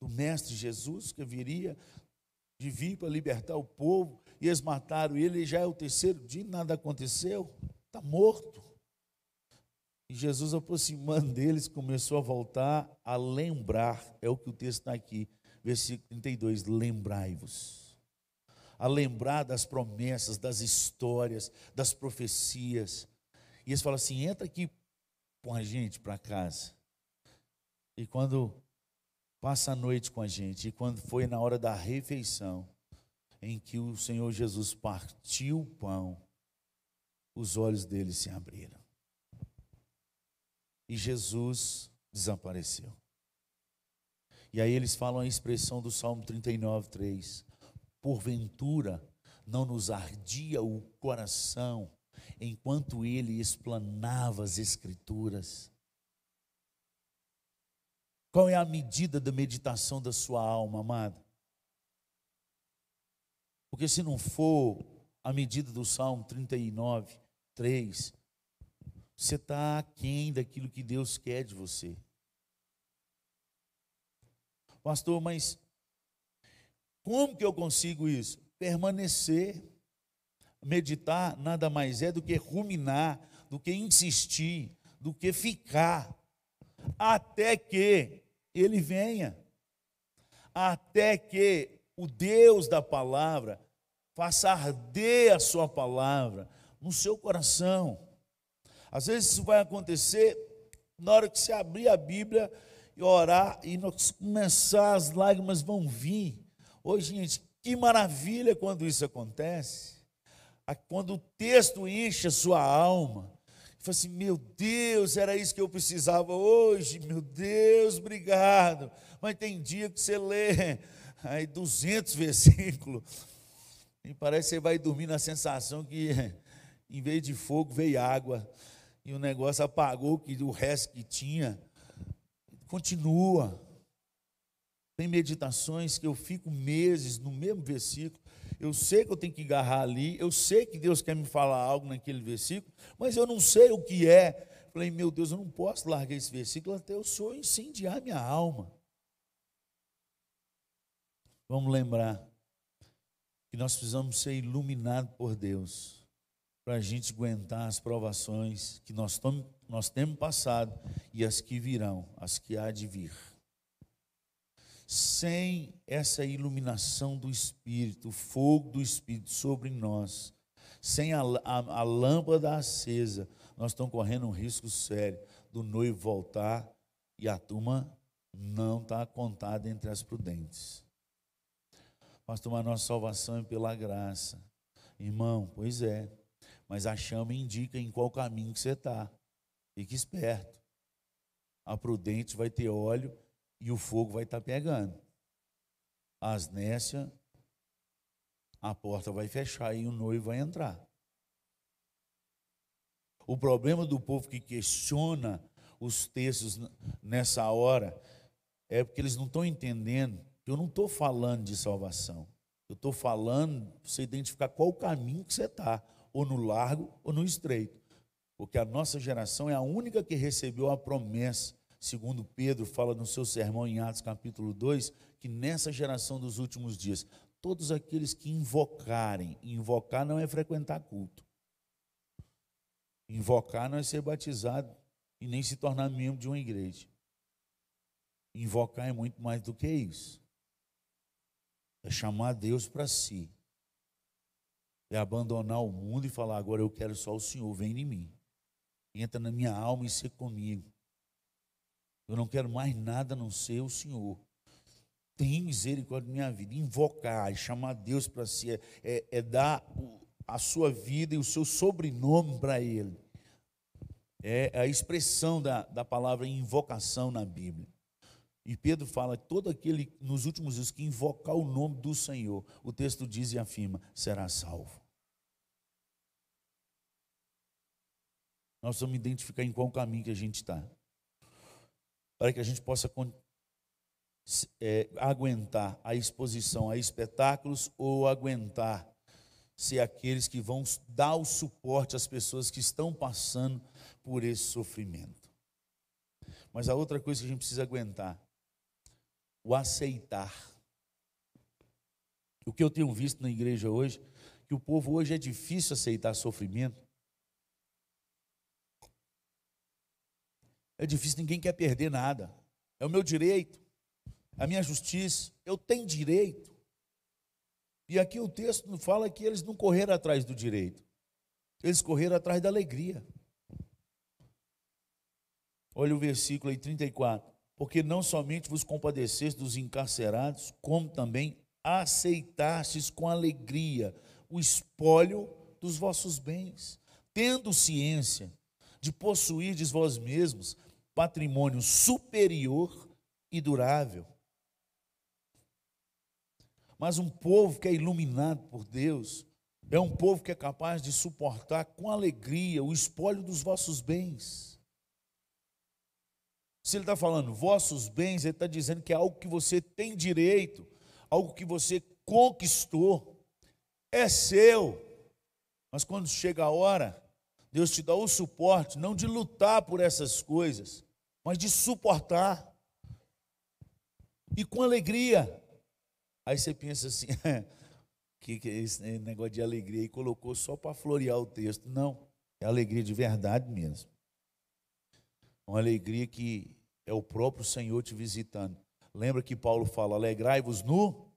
Do mestre Jesus que viria de vir para libertar o povo, e eles mataram ele, já é o terceiro dia, nada aconteceu, está morto. E Jesus, aproximando deles, começou a voltar a lembrar, é o que o texto está aqui, versículo 32, lembrai-vos. A lembrar das promessas, das histórias, das profecias, e eles falam assim: entra aqui com a gente para casa. E quando passa a noite com a gente, e quando foi na hora da refeição, em que o Senhor Jesus partiu o pão, os olhos deles se abriram. e Jesus desapareceu. E aí eles falam a expressão do Salmo 39, 3. Porventura não nos ardia o coração enquanto ele explanava as Escrituras. Qual é a medida da meditação da sua alma, amada? Porque se não for a medida do Salmo 39, 3, você está aquém daquilo que Deus quer de você. Pastor, mas como que eu consigo isso? Permanecer. Meditar nada mais é do que ruminar, do que insistir, do que ficar, até que ele venha, até que o Deus da palavra faça arder a sua palavra no seu coração. Às vezes isso vai acontecer na hora que você abrir a Bíblia e orar e começar, as lágrimas vão vir. Hoje, gente, que maravilha quando isso acontece. Quando o texto enche a sua alma. Fala assim, meu Deus, era isso que eu precisava hoje, meu Deus, obrigado. Mas tem dia que você lê aí 200 versículos e parece que você vai dormir na sensação que em vez de fogo veio água e o negócio apagou que o resto que tinha. Continua. Tem meditações que eu fico meses no mesmo versículo. Eu sei que eu tenho que agarrar ali, eu sei que Deus quer me falar algo naquele versículo, mas eu não sei o que é. Falei, meu Deus, eu não posso largar esse versículo até o Senhor incendiar minha alma. Vamos lembrar que nós precisamos ser iluminados por Deus para a gente aguentar as provações que nós, nós temos passado e as que virão, as que há de vir. Sem essa iluminação do Espírito, o fogo do Espírito sobre nós, sem a, a, a lâmpada acesa, nós estamos correndo um risco sério do noivo voltar e a turma não está contada entre as prudentes. Mas nossa salvação é pela graça. Irmão, pois é. Mas a chama indica em qual caminho que você está. Fique esperto. A prudente vai ter óleo e o fogo vai estar tá pegando. As nécia, a porta vai fechar e o noivo vai entrar. O problema do povo que questiona os textos nessa hora é porque eles não estão entendendo eu não estou falando de salvação. Eu estou falando para você identificar qual o caminho que você está ou no largo ou no estreito. Porque a nossa geração é a única que recebeu a promessa, segundo Pedro fala no seu sermão em Atos capítulo 2, que nessa geração dos últimos dias, todos aqueles que invocarem, invocar não é frequentar culto. Invocar não é ser batizado e nem se tornar membro de uma igreja. Invocar é muito mais do que isso. É chamar Deus para si é abandonar o mundo e falar: agora eu quero só o Senhor, vem em mim. Entra na minha alma e ser comigo. Eu não quero mais nada a não ser o Senhor. Tem misericórdia da minha vida. Invocar e chamar Deus para si é, é, é dar a sua vida e o seu sobrenome para Ele. É a expressão da, da palavra invocação na Bíblia. E Pedro fala: todo aquele nos últimos dias que invocar o nome do Senhor, o texto diz e afirma, será salvo. Nós vamos identificar em qual caminho que a gente está. Para que a gente possa é, aguentar a exposição a espetáculos ou aguentar ser aqueles que vão dar o suporte às pessoas que estão passando por esse sofrimento. Mas a outra coisa que a gente precisa aguentar o aceitar. O que eu tenho visto na igreja hoje, que o povo hoje é difícil aceitar sofrimento. É difícil, ninguém quer perder nada. É o meu direito, a minha justiça, eu tenho direito. E aqui o texto fala que eles não correram atrás do direito, eles correram atrás da alegria. Olha o versículo aí 34 porque não somente vos compadeceste dos encarcerados, como também aceitastes com alegria o espólio dos vossos bens, tendo ciência de possuirdes vós mesmos patrimônio superior e durável. Mas um povo que é iluminado por Deus é um povo que é capaz de suportar com alegria o espólio dos vossos bens. Se ele está falando vossos bens, ele está dizendo que é algo que você tem direito, algo que você conquistou, é seu. Mas quando chega a hora, Deus te dá o suporte, não de lutar por essas coisas, mas de suportar. E com alegria. Aí você pensa assim, que, que é esse negócio de alegria e colocou só para florear o texto. Não, é alegria de verdade mesmo. Uma alegria que é o próprio Senhor te visitando. Lembra que Paulo fala: alegrai-vos no.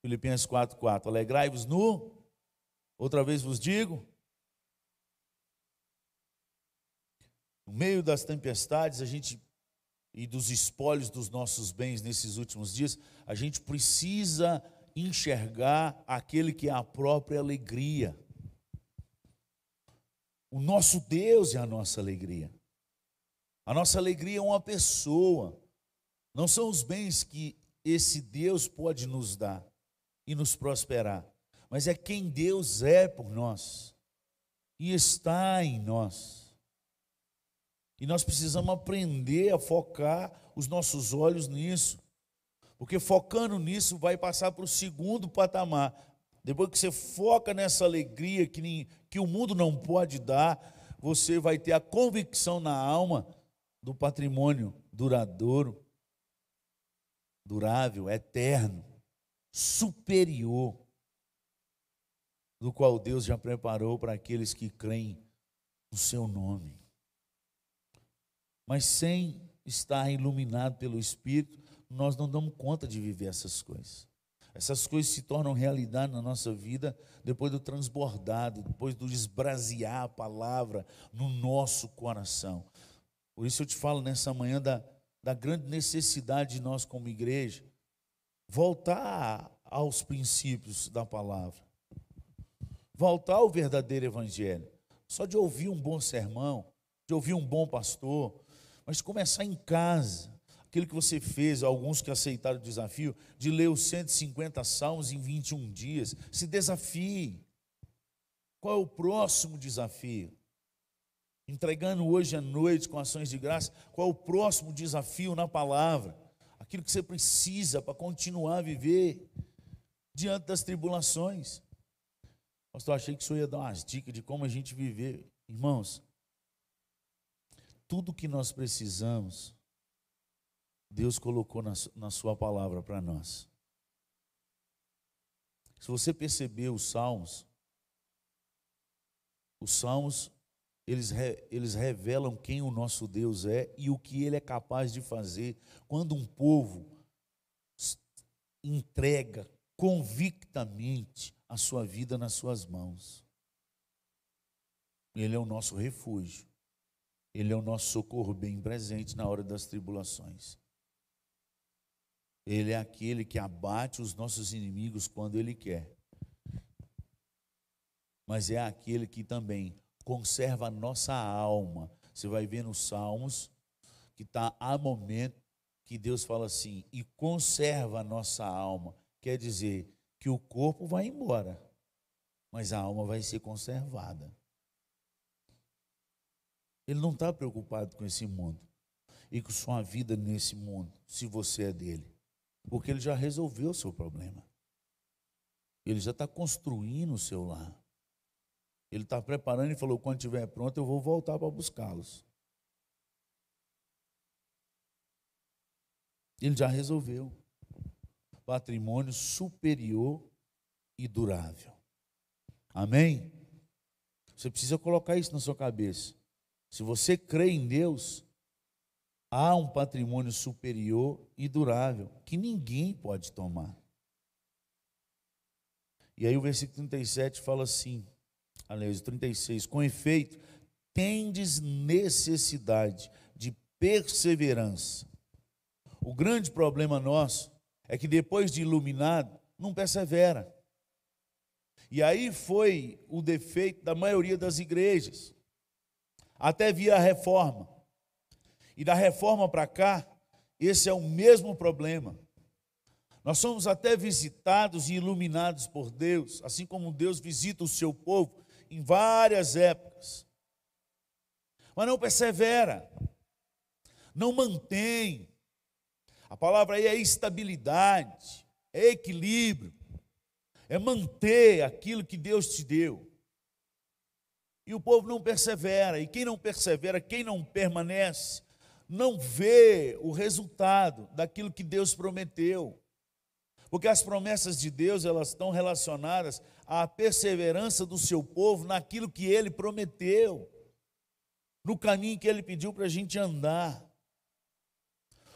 Filipenses 4,4. Alegrai-vos no. Outra vez vos digo. No meio das tempestades, a gente e dos espólios dos nossos bens nesses últimos dias, a gente precisa enxergar aquele que é a própria alegria. O nosso Deus é a nossa alegria. A nossa alegria é uma pessoa. Não são os bens que esse Deus pode nos dar e nos prosperar, mas é quem Deus é por nós e está em nós. E nós precisamos aprender a focar os nossos olhos nisso. Porque focando nisso, vai passar para o segundo patamar. Depois que você foca nessa alegria que, que o mundo não pode dar, você vai ter a convicção na alma do patrimônio duradouro, durável, eterno, superior, do qual Deus já preparou para aqueles que creem no seu nome. Mas sem estar iluminado pelo Espírito, nós não damos conta de viver essas coisas. Essas coisas se tornam realidade na nossa vida depois do transbordado, depois do esbrasear a palavra no nosso coração. Por isso eu te falo nessa manhã da, da grande necessidade de nós, como igreja, voltar aos princípios da palavra, voltar ao verdadeiro evangelho. Só de ouvir um bom sermão, de ouvir um bom pastor, mas começar em casa aquilo que você fez, alguns que aceitaram o desafio, de ler os 150 salmos em 21 dias. Se desafie. Qual é o próximo desafio? Entregando hoje à noite com ações de graça, qual é o próximo desafio na palavra? Aquilo que você precisa para continuar a viver diante das tribulações. Pastor, achei que o senhor ia dar umas dicas de como a gente viver. Irmãos, tudo que nós precisamos Deus colocou na, na Sua palavra para nós. Se você perceber os Salmos, os Salmos, eles, eles revelam quem o nosso Deus é e o que Ele é capaz de fazer quando um povo entrega convictamente a sua vida nas suas mãos. Ele é o nosso refúgio. Ele é o nosso socorro bem presente na hora das tribulações. Ele é aquele que abate os nossos inimigos quando Ele quer. Mas é aquele que também conserva a nossa alma. Você vai ver nos Salmos que está há momento que Deus fala assim, e conserva a nossa alma. Quer dizer que o corpo vai embora, mas a alma vai ser conservada. Ele não está preocupado com esse mundo e com sua vida nesse mundo, se você é dele. Porque ele já resolveu o seu problema. Ele já está construindo o seu lar. Ele está preparando e falou: quando estiver pronto, eu vou voltar para buscá-los. Ele já resolveu. Patrimônio superior e durável. Amém? Você precisa colocar isso na sua cabeça. Se você crê em Deus, há um patrimônio superior e durável que ninguém pode tomar. E aí o versículo 37 fala assim, aliás, 36, com efeito, tendes necessidade de perseverança. O grande problema nosso é que depois de iluminado, não persevera. E aí foi o defeito da maioria das igrejas. Até via a reforma E da reforma para cá, esse é o mesmo problema. Nós somos até visitados e iluminados por Deus, assim como Deus visita o seu povo em várias épocas. Mas não persevera, não mantém. A palavra aí é estabilidade, é equilíbrio, é manter aquilo que Deus te deu. E o povo não persevera, e quem não persevera, quem não permanece, não vê o resultado daquilo que Deus prometeu. Porque as promessas de Deus, elas estão relacionadas à perseverança do seu povo naquilo que ele prometeu, no caminho que ele pediu para a gente andar.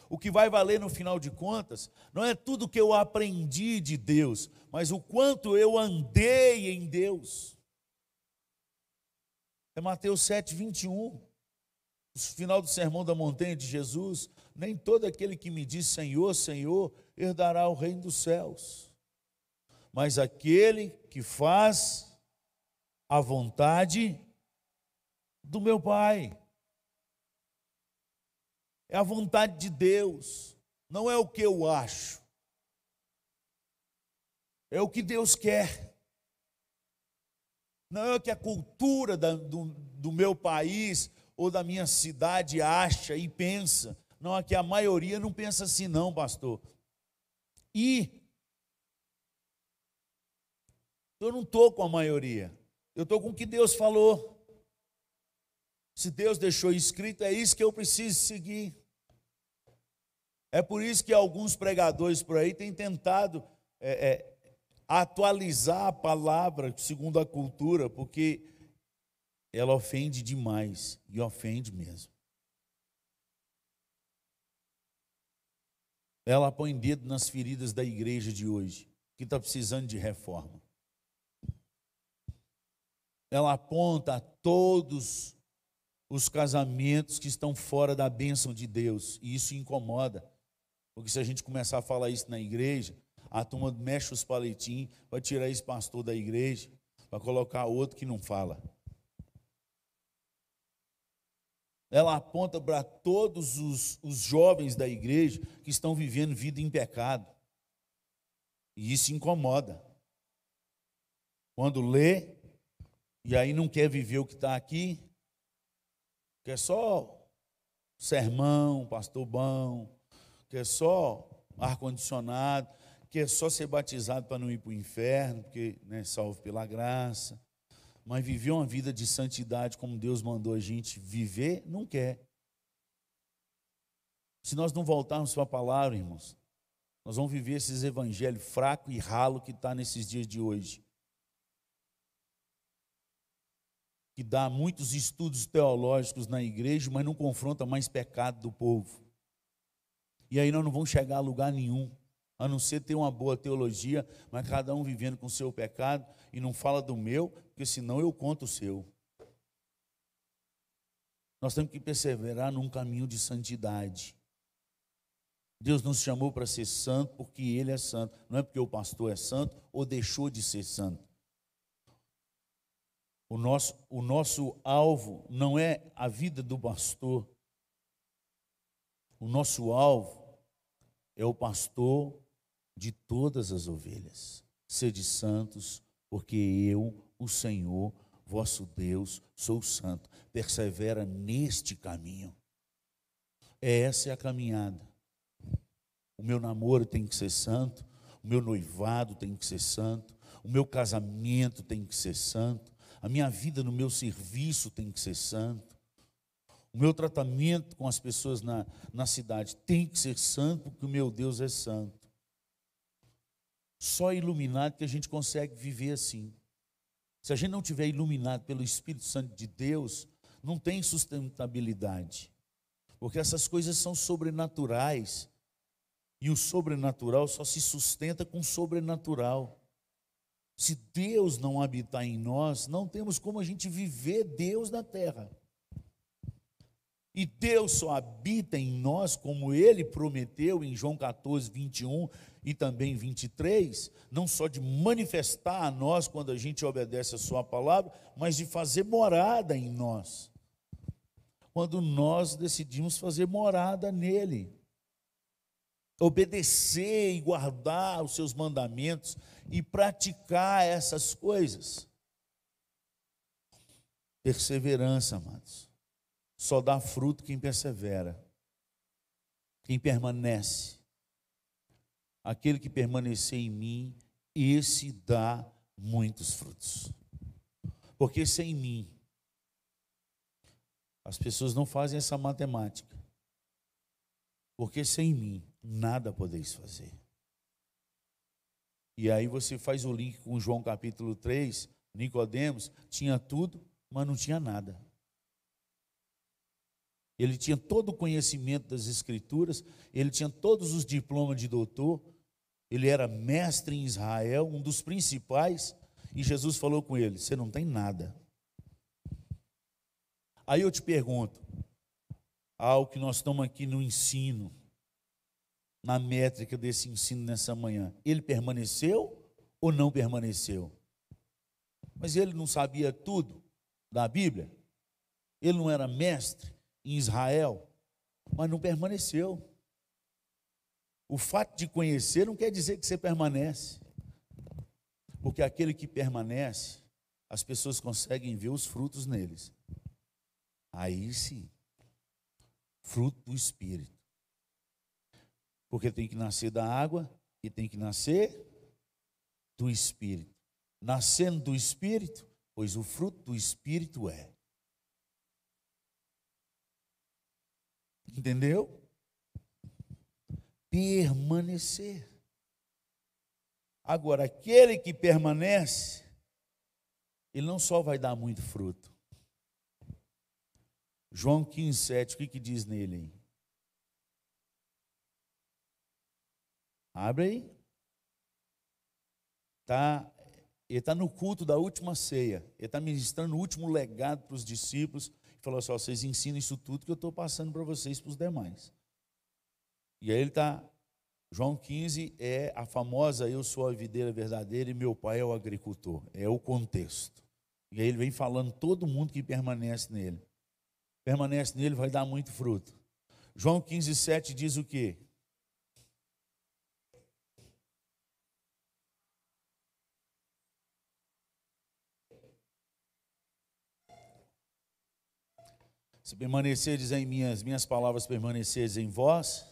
O que vai valer no final de contas não é tudo que eu aprendi de Deus, mas o quanto eu andei em Deus. É Mateus 7, 21 o final do sermão da montanha de Jesus, nem todo aquele que me diz Senhor, Senhor, herdará o reino dos céus, mas aquele que faz a vontade do meu Pai. É a vontade de Deus, não é o que eu acho, é o que Deus quer. Não é o que a cultura da, do, do meu país ou da minha cidade acha e pensa. Não, aqui a maioria não pensa assim, não, pastor. E eu não estou com a maioria, eu estou com o que Deus falou. Se Deus deixou escrito, é isso que eu preciso seguir. É por isso que alguns pregadores por aí têm tentado é, é, atualizar a palavra segundo a cultura, porque ela ofende demais e ofende mesmo. Ela põe dedo nas feridas da igreja de hoje, que está precisando de reforma. Ela aponta a todos os casamentos que estão fora da bênção de Deus, e isso incomoda, porque se a gente começar a falar isso na igreja, a turma mexe os paletinhos, vai tirar esse pastor da igreja, vai colocar outro que não fala. ela aponta para todos os, os jovens da igreja que estão vivendo vida em pecado. E isso incomoda. Quando lê, e aí não quer viver o que está aqui, quer só sermão, pastor bom, quer só ar-condicionado, quer só ser batizado para não ir para o inferno, porque né, salvo pela graça mas viver uma vida de santidade como Deus mandou a gente viver, não quer. Se nós não voltarmos para a palavra, irmãos, nós vamos viver esses evangelhos fraco e ralo que está nesses dias de hoje. Que dá muitos estudos teológicos na igreja, mas não confronta mais pecado do povo. E aí nós não vamos chegar a lugar nenhum a não ser ter uma boa teologia, mas cada um vivendo com o seu pecado e não fala do meu, porque senão eu conto o seu. Nós temos que perseverar num caminho de santidade. Deus nos chamou para ser santo porque Ele é santo, não é porque o pastor é santo ou deixou de ser santo. O nosso, o nosso alvo não é a vida do pastor, o nosso alvo é o pastor de todas as ovelhas. Sede santos, porque eu, o Senhor, vosso Deus, sou santo. Persevera neste caminho. Essa é a caminhada. O meu namoro tem que ser santo, o meu noivado tem que ser santo, o meu casamento tem que ser santo, a minha vida no meu serviço tem que ser santo, o meu tratamento com as pessoas na, na cidade tem que ser santo, porque o meu Deus é santo. Só iluminado que a gente consegue viver assim. Se a gente não tiver iluminado pelo Espírito Santo de Deus, não tem sustentabilidade. Porque essas coisas são sobrenaturais. E o sobrenatural só se sustenta com o sobrenatural. Se Deus não habitar em nós, não temos como a gente viver Deus na terra. E Deus só habita em nós, como ele prometeu em João 14, 21 e também 23, não só de manifestar a nós quando a gente obedece a Sua palavra, mas de fazer morada em nós. quando nós decidimos fazer morada nele. Obedecer e guardar os seus mandamentos e praticar essas coisas. Perseverança, amados. Só dá fruto quem persevera, quem permanece. Aquele que permanecer em mim, esse dá muitos frutos. Porque sem mim, as pessoas não fazem essa matemática. Porque sem mim, nada podeis fazer. E aí você faz o link com João capítulo 3, Nicodemos tinha tudo, mas não tinha nada. Ele tinha todo o conhecimento das escrituras, ele tinha todos os diplomas de doutor, ele era mestre em Israel, um dos principais, e Jesus falou com ele: Você não tem nada. Aí eu te pergunto, algo que nós estamos aqui no ensino, na métrica desse ensino nessa manhã, ele permaneceu ou não permaneceu? Mas ele não sabia tudo da Bíblia, ele não era mestre em Israel, mas não permaneceu. O fato de conhecer não quer dizer que você permanece. Porque aquele que permanece, as pessoas conseguem ver os frutos neles. Aí sim, fruto do Espírito. Porque tem que nascer da água e tem que nascer do Espírito. Nascendo do Espírito, pois o fruto do Espírito é. Entendeu? permanecer. Agora, aquele que permanece, ele não só vai dar muito fruto. João 15, 7, o que, que diz nele Abre aí. Tá, ele está no culto da última ceia. Ele está ministrando o último legado para os discípulos. E falou assim: vocês ensinam isso tudo que eu estou passando para vocês, para os demais. E aí ele está. João 15 é a famosa Eu sou a videira verdadeira e meu pai é o agricultor. É o contexto. E aí ele vem falando todo mundo que permanece nele. Permanece nele, vai dar muito fruto. João 15, 7 diz o quê? Se em minhas, minhas palavras permaneceres em vós,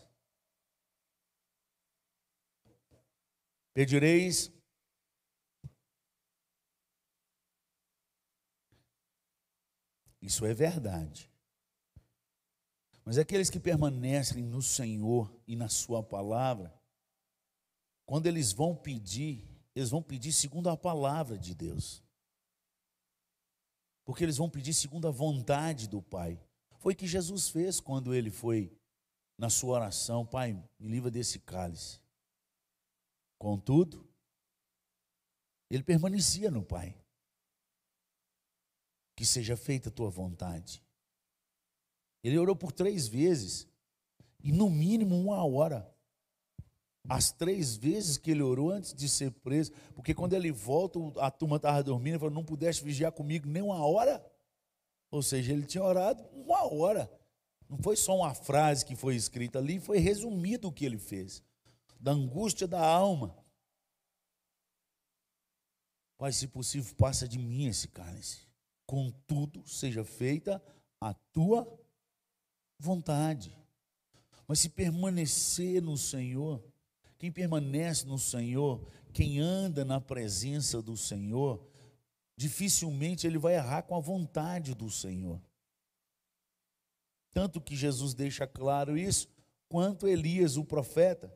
Pedireis Isso é verdade. Mas aqueles que permanecem no Senhor e na Sua palavra, quando eles vão pedir, eles vão pedir segundo a palavra de Deus. Porque eles vão pedir segundo a vontade do Pai. Foi o que Jesus fez quando ele foi na sua oração: Pai, me livra desse cálice. Contudo, ele permanecia no Pai. Que seja feita a tua vontade. Ele orou por três vezes, e no mínimo uma hora. As três vezes que ele orou antes de ser preso, porque quando ele volta, a turma estava dormindo, ele falou: Não pudeste vigiar comigo nem uma hora? Ou seja, ele tinha orado uma hora. Não foi só uma frase que foi escrita ali, foi resumido o que ele fez da angústia da alma. Pai, se possível, passa de mim esse cálice. Contudo, seja feita a tua vontade. Mas se permanecer no Senhor, quem permanece no Senhor, quem anda na presença do Senhor, dificilmente ele vai errar com a vontade do Senhor. Tanto que Jesus deixa claro isso, quanto Elias, o profeta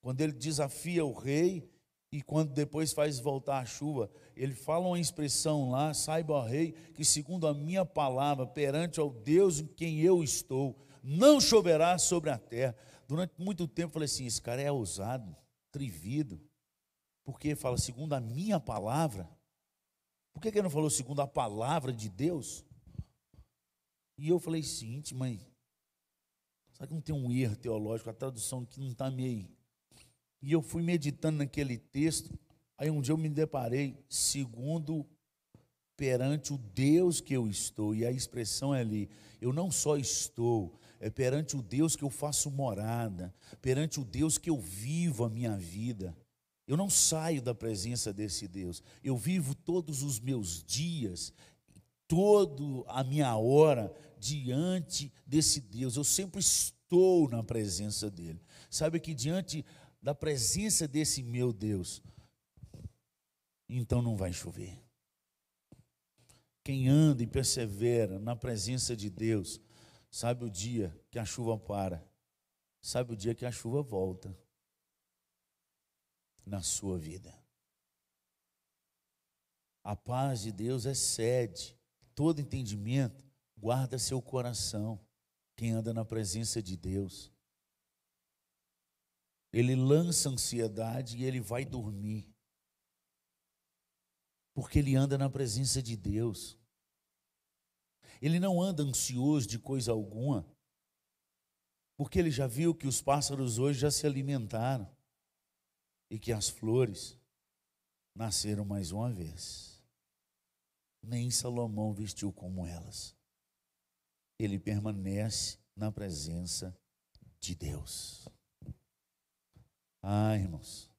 quando ele desafia o rei e quando depois faz voltar a chuva, ele fala uma expressão lá: saiba, ó rei, que segundo a minha palavra, perante ao Deus em quem eu estou, não choverá sobre a terra. Durante muito tempo eu falei assim: esse cara é ousado, trivido, porque fala segundo a minha palavra. Por que, que ele não falou segundo a palavra de Deus? E eu falei, seguinte, mas será que não tem um erro teológico? A tradução que não está meio e eu fui meditando naquele texto. Aí um dia eu me deparei, segundo perante o Deus que eu estou, e a expressão é ali, eu não só estou, é perante o Deus que eu faço morada, perante o Deus que eu vivo a minha vida. Eu não saio da presença desse Deus. Eu vivo todos os meus dias, toda a minha hora diante desse Deus. Eu sempre estou na presença dele. Sabe que diante da presença desse meu Deus, então não vai chover. Quem anda e persevera na presença de Deus, sabe o dia que a chuva para, sabe o dia que a chuva volta na sua vida. A paz de Deus excede todo entendimento, guarda seu coração. Quem anda na presença de Deus, ele lança ansiedade e ele vai dormir, porque ele anda na presença de Deus. Ele não anda ansioso de coisa alguma, porque ele já viu que os pássaros hoje já se alimentaram e que as flores nasceram mais uma vez. Nem Salomão vestiu como elas. Ele permanece na presença de Deus. Ah, irmãos,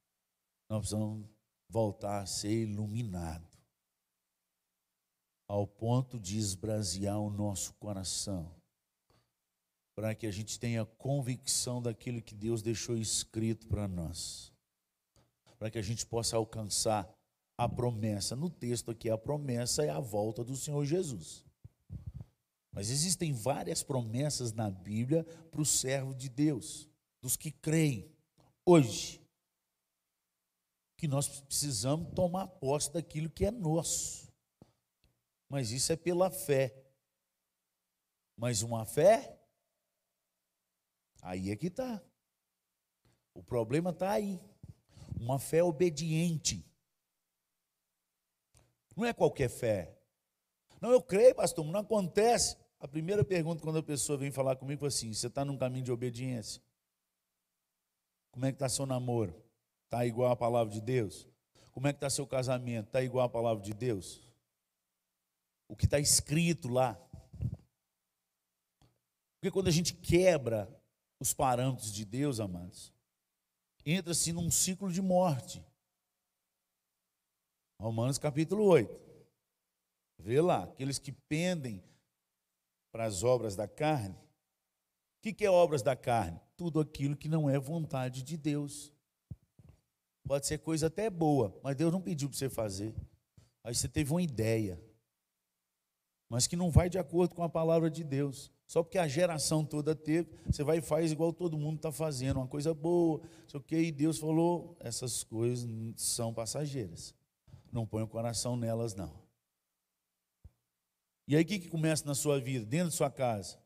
nós precisamos voltar a ser iluminado ao ponto de esbrasear o nosso coração, para que a gente tenha convicção daquilo que Deus deixou escrito para nós, para que a gente possa alcançar a promessa. No texto aqui, a promessa é a volta do Senhor Jesus. Mas existem várias promessas na Bíblia para o servo de Deus, dos que creem hoje, que nós precisamos tomar posse daquilo que é nosso. Mas isso é pela fé. Mas uma fé, aí é que está. O problema está aí. Uma fé obediente. Não é qualquer fé. Não, eu creio, pastor, não acontece. A primeira pergunta quando a pessoa vem falar comigo é assim: você está num caminho de obediência? Como é que está seu namoro? Está igual à palavra de Deus? Como é que está seu casamento? Está igual à palavra de Deus? o que está escrito lá. Porque quando a gente quebra os parâmetros de Deus, amados, entra-se num ciclo de morte. Romanos capítulo 8. Vê lá, aqueles que pendem para as obras da carne. O que, que é obras da carne? Tudo aquilo que não é vontade de Deus. Pode ser coisa até boa, mas Deus não pediu para você fazer. Aí você teve uma ideia mas que não vai de acordo com a palavra de Deus. Só porque a geração toda teve, você vai e faz igual todo mundo está fazendo, uma coisa boa, sei o que, e Deus falou: essas coisas são passageiras. Não põe o coração nelas, não. E aí o que, que começa na sua vida, dentro de sua casa?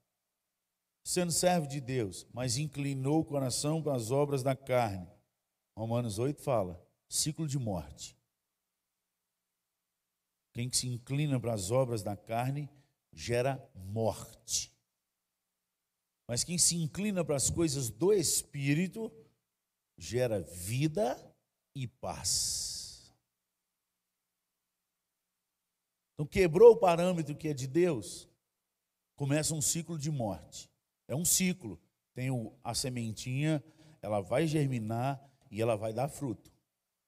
Sendo servo de Deus, mas inclinou o coração para as obras da carne. Romanos 8 fala: ciclo de morte. Quem se inclina para as obras da carne gera morte. Mas quem se inclina para as coisas do espírito gera vida e paz. Então quebrou o parâmetro que é de Deus, começa um ciclo de morte. É um ciclo. Tem a sementinha, ela vai germinar e ela vai dar fruto.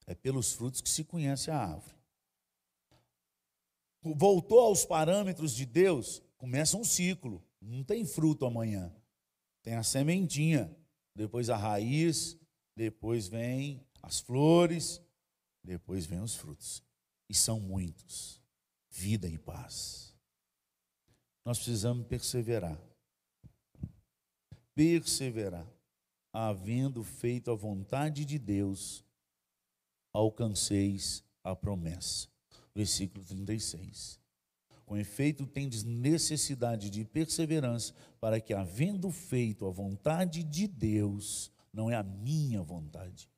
É pelos frutos que se conhece a árvore voltou aos parâmetros de Deus, começa um ciclo. Não tem fruto amanhã. Tem a sementinha, depois a raiz, depois vem as flores, depois vem os frutos. E são muitos. Vida e paz. Nós precisamos perseverar. Perseverar. Havendo feito a vontade de Deus, alcanceis a promessa versículo 36. Com efeito, tendes necessidade de perseverança, para que, havendo feito a vontade de Deus, não é a minha vontade.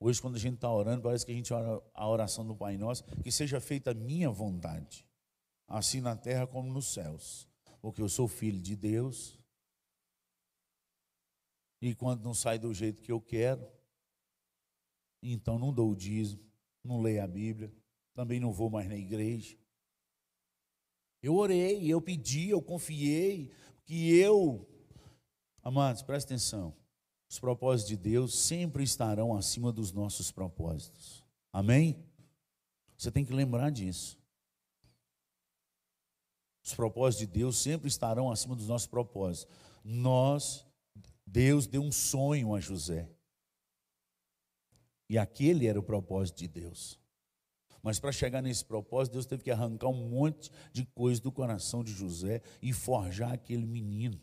Hoje, quando a gente está orando, parece que a gente ora a oração do Pai Nosso, que seja feita a minha vontade, assim na terra como nos céus. Porque eu sou filho de Deus, e quando não sai do jeito que eu quero, então não dou o dízimo, não leio a Bíblia, também não vou mais na igreja. Eu orei, eu pedi, eu confiei, que eu. Amados, presta atenção. Os propósitos de Deus sempre estarão acima dos nossos propósitos. Amém? Você tem que lembrar disso. Os propósitos de Deus sempre estarão acima dos nossos propósitos. Nós, Deus deu um sonho a José. E aquele era o propósito de Deus. Mas para chegar nesse propósito, Deus teve que arrancar um monte de coisas do coração de José e forjar aquele menino.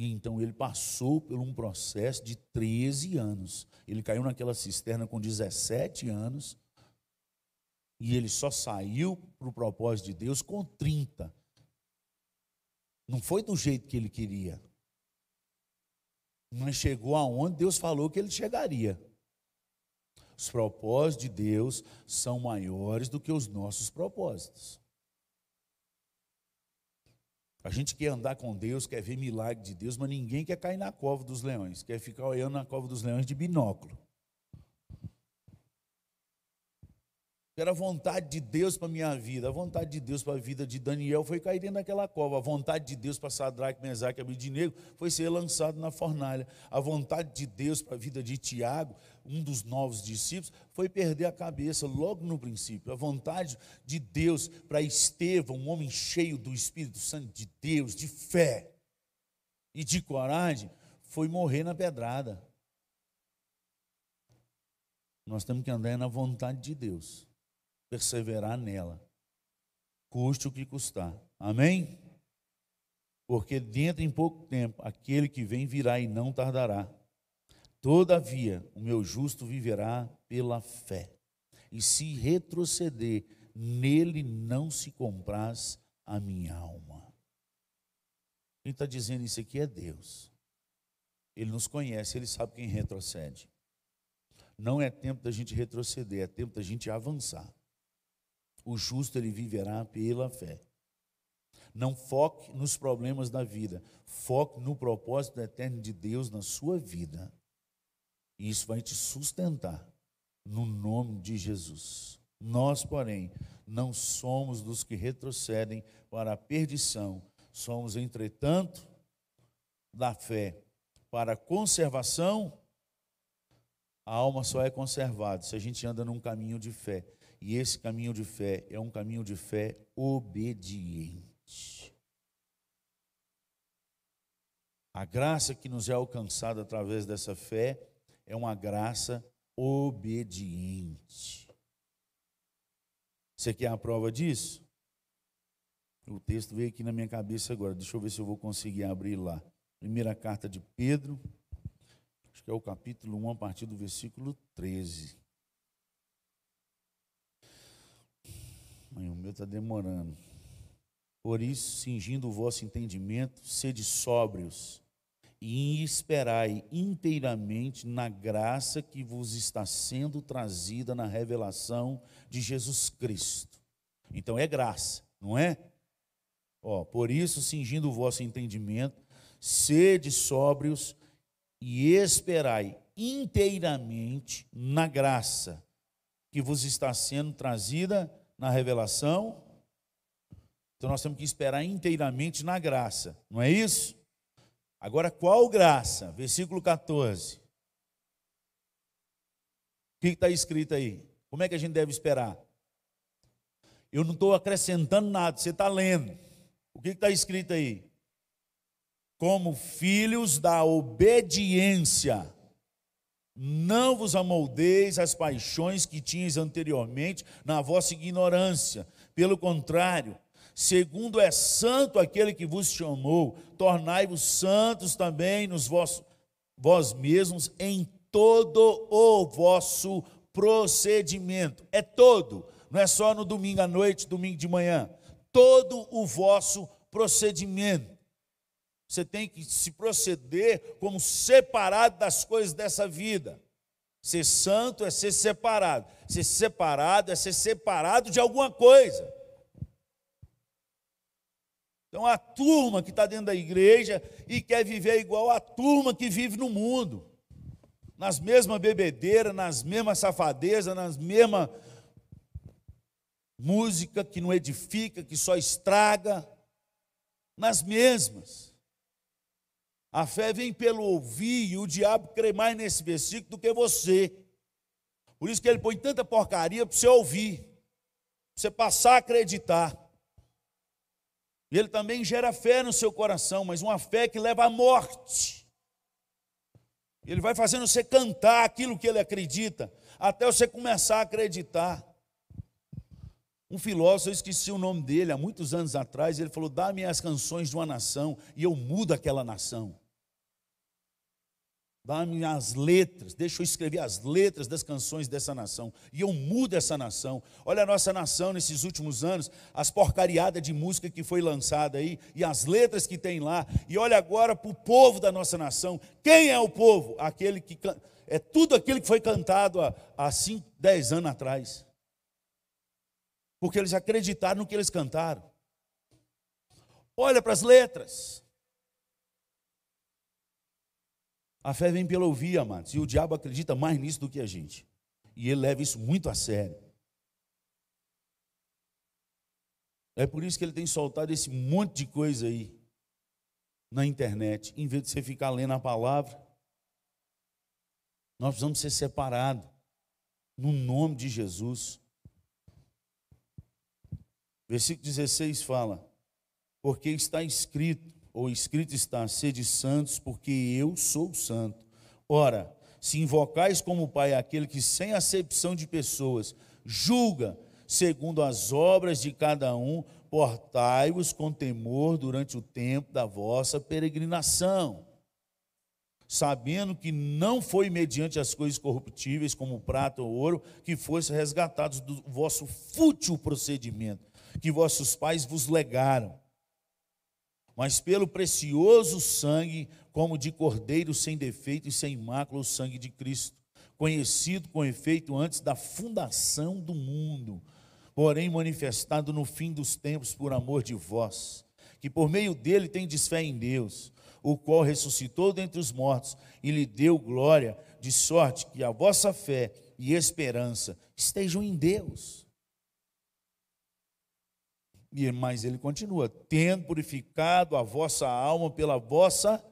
E então ele passou por um processo de 13 anos. Ele caiu naquela cisterna com 17 anos. E ele só saiu para o propósito de Deus com 30. Não foi do jeito que ele queria. Mas chegou aonde Deus falou que ele chegaria. Os propósitos de Deus são maiores do que os nossos propósitos. A gente quer andar com Deus, quer ver milagre de Deus, mas ninguém quer cair na cova dos leões, quer ficar olhando na cova dos leões de binóculo. Era a vontade de Deus para a minha vida. A vontade de Deus para a vida de Daniel foi cair dentro daquela cova. A vontade de Deus para Sadraque, Mesaque e Abednego foi ser lançado na fornalha. A vontade de Deus para a vida de Tiago, um dos novos discípulos, foi perder a cabeça logo no princípio. A vontade de Deus para Estevão, um homem cheio do Espírito Santo de Deus, de fé e de coragem, foi morrer na pedrada. Nós temos que andar na vontade de Deus perseverar nela, custe o que custar. Amém? Porque dentro em pouco tempo aquele que vem virá e não tardará. Todavia, o meu justo viverá pela fé. E se retroceder, nele não se compraz a minha alma. Quem está dizendo isso aqui é Deus. Ele nos conhece, ele sabe quem retrocede. Não é tempo da gente retroceder, é tempo da gente avançar. O justo ele viverá pela fé. Não foque nos problemas da vida, foque no propósito eterno de Deus na sua vida. E isso vai te sustentar no nome de Jesus. Nós, porém, não somos dos que retrocedem para a perdição, somos, entretanto, da fé para a conservação. A alma só é conservada se a gente anda num caminho de fé. E esse caminho de fé é um caminho de fé obediente. A graça que nos é alcançada através dessa fé é uma graça obediente. Você quer a prova disso? O texto veio aqui na minha cabeça agora. Deixa eu ver se eu vou conseguir abrir lá. Primeira carta de Pedro, acho que é o capítulo 1, a partir do versículo 13. O meu está demorando. Por isso, cingindo o vosso entendimento, sede sóbrios e esperai inteiramente na graça que vos está sendo trazida na revelação de Jesus Cristo. Então é graça, não é? Ó, por isso, cingindo o vosso entendimento, sede sóbrios e esperai inteiramente na graça que vos está sendo trazida na revelação. Então nós temos que esperar inteiramente na graça, não é isso? Agora, qual graça? Versículo 14. O que está escrito aí? Como é que a gente deve esperar? Eu não estou acrescentando nada, você está lendo. O que está escrito aí? Como filhos da obediência não vos amoldeis as paixões que tinhas anteriormente na vossa ignorância. Pelo contrário, segundo é santo aquele que vos chamou, tornai-vos santos também nos vossos, vós mesmos em todo o vosso procedimento. É todo, não é só no domingo à noite, domingo de manhã. Todo o vosso procedimento. Você tem que se proceder como separado das coisas dessa vida. Ser santo é ser separado. Ser separado é ser separado de alguma coisa. Então, a turma que está dentro da igreja e quer viver igual a turma que vive no mundo, nas mesmas bebedeiras, nas mesmas safadezas, nas mesmas música que não edifica, que só estraga, nas mesmas. A fé vem pelo ouvir, e o diabo crê mais nesse versículo do que você. Por isso que ele põe tanta porcaria para você ouvir, para você passar a acreditar. E ele também gera fé no seu coração, mas uma fé que leva à morte. Ele vai fazendo você cantar aquilo que ele acredita, até você começar a acreditar. Um filósofo, eu esqueci o nome dele, há muitos anos atrás, ele falou: Dá-me as canções de uma nação e eu mudo aquela nação. Dá-me as letras, deixa eu escrever as letras das canções dessa nação. E eu mudo essa nação. Olha a nossa nação nesses últimos anos, as porcariadas de música que foi lançada aí, e as letras que tem lá. E olha agora para o povo da nossa nação. Quem é o povo? Aquele que é tudo aquilo que foi cantado há, há 5, 10 anos atrás. Porque eles acreditaram no que eles cantaram. Olha para as letras. A fé vem pelo ouvir, amados. E o diabo acredita mais nisso do que a gente. E ele leva isso muito a sério. É por isso que ele tem soltado esse monte de coisa aí na internet, em vez de você ficar lendo a palavra. Nós precisamos ser separados no nome de Jesus. Versículo 16 fala: Porque está escrito, ou escrito está, sede santos, porque eu sou santo. Ora, se invocais como Pai aquele que, sem acepção de pessoas, julga segundo as obras de cada um, portai-vos com temor durante o tempo da vossa peregrinação, sabendo que não foi mediante as coisas corruptíveis, como prata ou ouro, que fosse resgatados do vosso fútil procedimento, que vossos pais vos legaram mas pelo precioso sangue, como de cordeiro sem defeito e sem mácula, o sangue de Cristo, conhecido com efeito antes da fundação do mundo, porém manifestado no fim dos tempos por amor de vós, que por meio dele tendes fé em Deus, o qual ressuscitou dentre os mortos e lhe deu glória, de sorte que a vossa fé e esperança estejam em Deus. E mas ele continua: tendo purificado a vossa alma pela vossa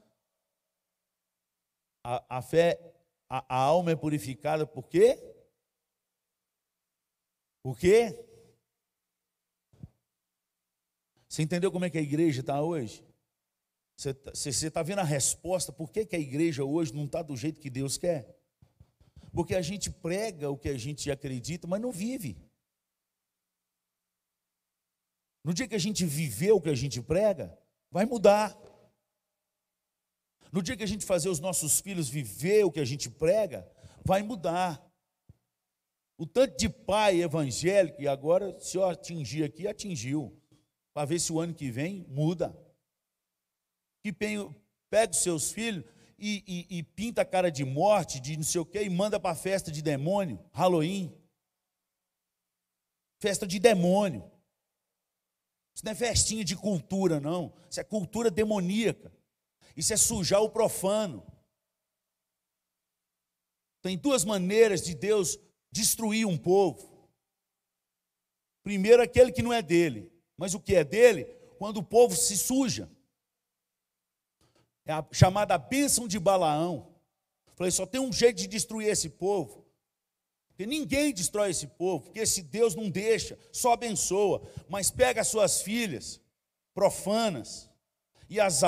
a, a fé, a, a, alma é purificada por quê? Por quê? Você entendeu como é que a igreja está hoje? Você está tá vendo a resposta? Por que, que a igreja hoje não está do jeito que Deus quer? Porque a gente prega o que a gente acredita, mas não vive. No dia que a gente viver o que a gente prega, vai mudar. No dia que a gente fazer os nossos filhos viver o que a gente prega, vai mudar. O tanto de pai evangélico, e agora, se eu atingir aqui, atingiu. Para ver se o ano que vem muda. Que pega os seus filhos e, e, e, pinta a cara de morte, de não sei o quê, e manda para a festa de demônio, Halloween. Festa de demônio. Isso não é festinha de cultura, não. Isso é cultura demoníaca. Isso é sujar o profano. Tem duas maneiras de Deus destruir um povo. Primeiro, aquele que não é dele. Mas o que é dele? Quando o povo se suja. É a chamada bênção de Balaão. Falei, só tem um jeito de destruir esse povo. Porque ninguém destrói esse povo, porque esse Deus não deixa, só abençoa, mas pega as suas filhas profanas e as,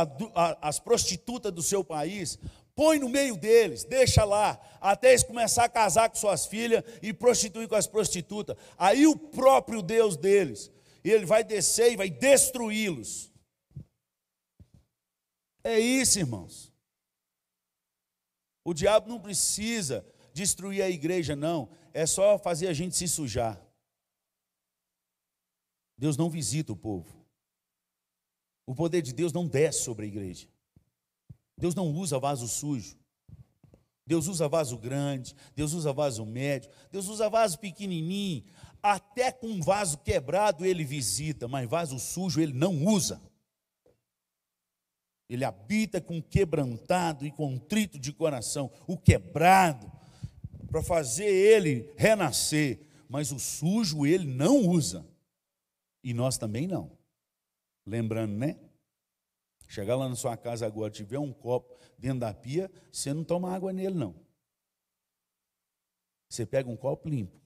as prostitutas do seu país, põe no meio deles, deixa lá, até eles começar a casar com suas filhas e prostituir com as prostitutas. Aí o próprio Deus deles, ele vai descer e vai destruí-los. É isso, irmãos. O diabo não precisa destruir a igreja, não é só fazer a gente se sujar. Deus não visita o povo. O poder de Deus não desce sobre a igreja. Deus não usa vaso sujo. Deus usa vaso grande, Deus usa vaso médio, Deus usa vaso pequenininho, até com vaso quebrado ele visita, mas vaso sujo ele não usa. Ele habita com quebrantado e contrito de coração. O quebrado para fazer ele renascer, mas o sujo ele não usa. E nós também não. Lembrando, né? Chegar lá na sua casa agora, tiver um copo dentro da pia, você não toma água nele, não. Você pega um copo limpo.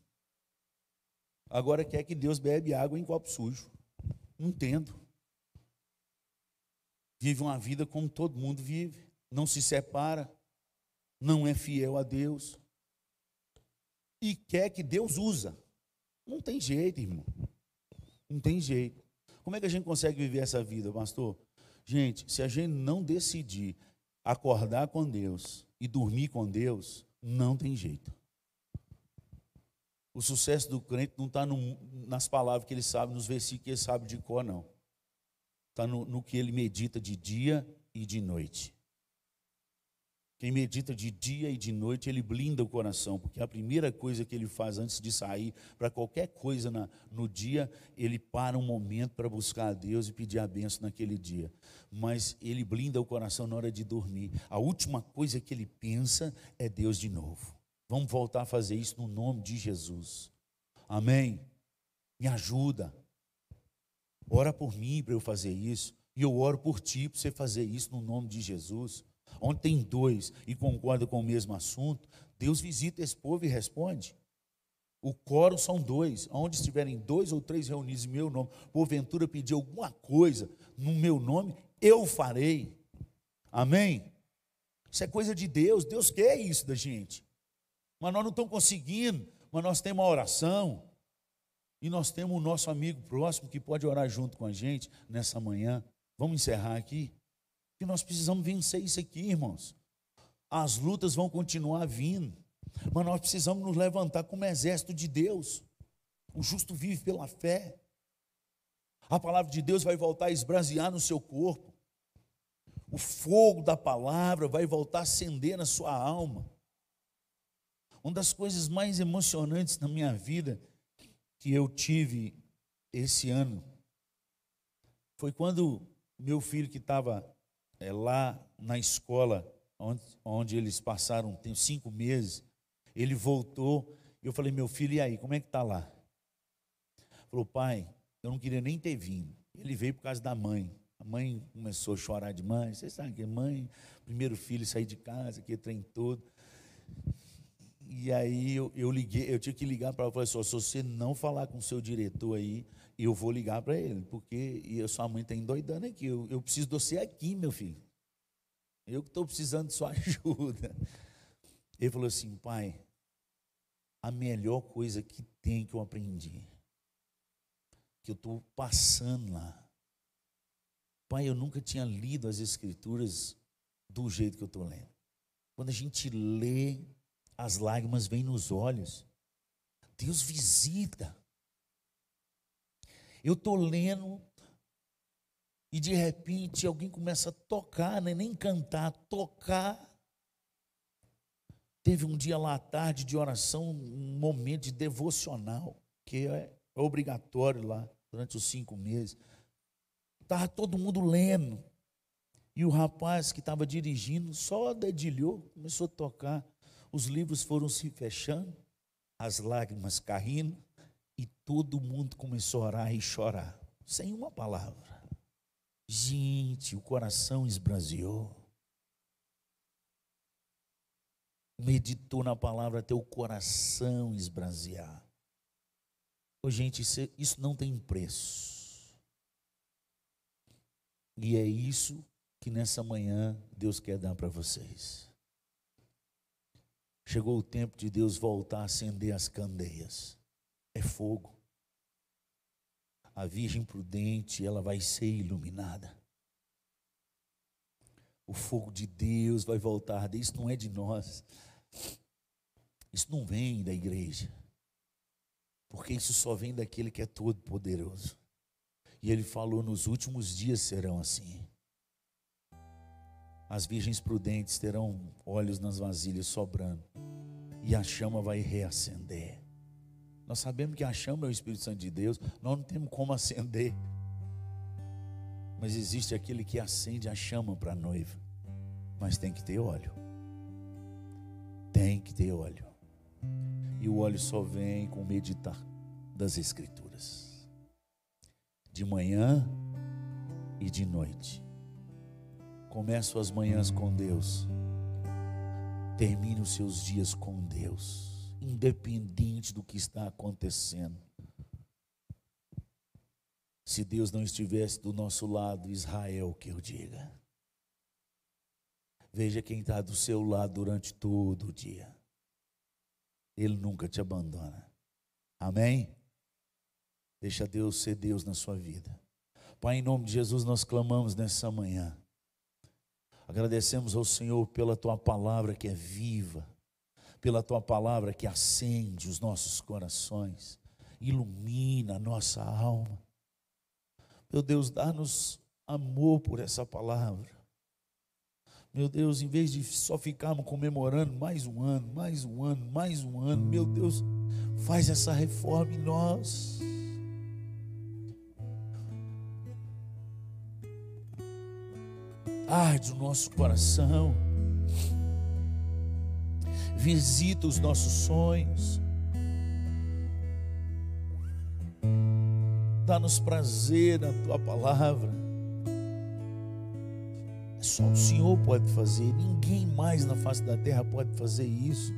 Agora quer que Deus bebe água em copo sujo. Não entendo. Vive uma vida como todo mundo vive. Não se separa. Não é fiel a Deus. E quer que Deus usa. Não tem jeito, irmão. Não tem jeito. Como é que a gente consegue viver essa vida, pastor? Gente, se a gente não decidir acordar com Deus e dormir com Deus, não tem jeito. O sucesso do crente não está nas palavras que ele sabe, nos versículos que ele sabe de cor, não. Está no, no que ele medita de dia e de noite. Quem medita de dia e de noite, ele blinda o coração, porque a primeira coisa que ele faz antes de sair para qualquer coisa na, no dia, ele para um momento para buscar a Deus e pedir a benção naquele dia. Mas ele blinda o coração na hora de dormir. A última coisa que ele pensa é Deus de novo. Vamos voltar a fazer isso no nome de Jesus. Amém? Me ajuda. Ora por mim para eu fazer isso. E eu oro por ti para você fazer isso no nome de Jesus. Onde tem dois e concordam com o mesmo assunto, Deus visita esse povo e responde. O coro são dois. Onde estiverem dois ou três reunidos em meu nome, porventura pedir alguma coisa no meu nome, eu farei. Amém? Isso é coisa de Deus. Deus quer isso da gente. Mas nós não estamos conseguindo. Mas nós temos uma oração. E nós temos o nosso amigo próximo que pode orar junto com a gente nessa manhã. Vamos encerrar aqui que nós precisamos vencer isso aqui, irmãos. As lutas vão continuar vindo, mas nós precisamos nos levantar como exército de Deus. O justo vive pela fé. A palavra de Deus vai voltar a esbrasear no seu corpo. O fogo da palavra vai voltar a acender na sua alma. Uma das coisas mais emocionantes na minha vida que eu tive esse ano foi quando meu filho que estava é, lá na escola, onde, onde eles passaram tem cinco meses, ele voltou. Eu falei, meu filho, e aí, como é que está lá? Falou, pai, eu não queria nem ter vindo. Ele veio por causa da mãe. A mãe começou a chorar demais. Você sabe que é mãe, primeiro filho sair de casa, que trem todo. E aí eu, eu liguei, eu tinha que ligar para ela, falei assim, se você não falar com o seu diretor aí, eu vou ligar para ele, porque e a sua mãe está endoidando aqui. Eu, eu preciso de você aqui, meu filho. Eu que estou precisando de sua ajuda. Ele falou assim, pai, a melhor coisa que tem que eu aprendi, que eu estou passando lá. Pai, eu nunca tinha lido as escrituras do jeito que eu estou lendo. Quando a gente lê, as lágrimas vêm nos olhos. Deus visita. Eu estou lendo e de repente alguém começa a tocar, né? nem cantar, tocar. Teve um dia lá à tarde de oração, um momento de devocional, que é obrigatório lá durante os cinco meses. Estava todo mundo lendo. E o rapaz que estava dirigindo só dedilhou, começou a tocar. Os livros foram se fechando, as lágrimas caindo e todo mundo começou a orar e chorar, sem uma palavra. Gente, o coração esbraseou. Meditou na palavra até o coração esbrasear. Oh, gente, isso, isso não tem preço. E é isso que nessa manhã Deus quer dar para vocês. Chegou o tempo de Deus voltar a acender as candeias é fogo. A virgem prudente, ela vai ser iluminada. O fogo de Deus vai voltar. Isso não é de nós. Isso não vem da igreja. Porque isso só vem daquele que é todo poderoso. E ele falou: nos últimos dias serão assim. As virgens prudentes terão olhos nas vasilhas sobrando, e a chama vai reacender. Nós sabemos que a chama é o Espírito Santo de Deus, nós não temos como acender. Mas existe aquele que acende a chama para a noiva. Mas tem que ter óleo. Tem que ter óleo. E o óleo só vem com meditar das Escrituras. de manhã e de noite. Comece suas manhãs com Deus. Termine os seus dias com Deus, independente do que está acontecendo. Se Deus não estivesse do nosso lado, Israel, que eu diga. Veja quem está do seu lado durante todo o dia. Ele nunca te abandona. Amém? Deixa Deus ser Deus na sua vida. Pai, em nome de Jesus, nós clamamos nessa manhã. Agradecemos ao Senhor pela tua palavra que é viva, pela tua palavra que acende os nossos corações, ilumina a nossa alma. Meu Deus, dá-nos amor por essa palavra. Meu Deus, em vez de só ficarmos comemorando mais um ano, mais um ano, mais um ano, meu Deus, faz essa reforma em nós. Arde o nosso coração, visita os nossos sonhos, dá-nos prazer na tua palavra. É só o Senhor pode fazer, ninguém mais na face da terra pode fazer isso.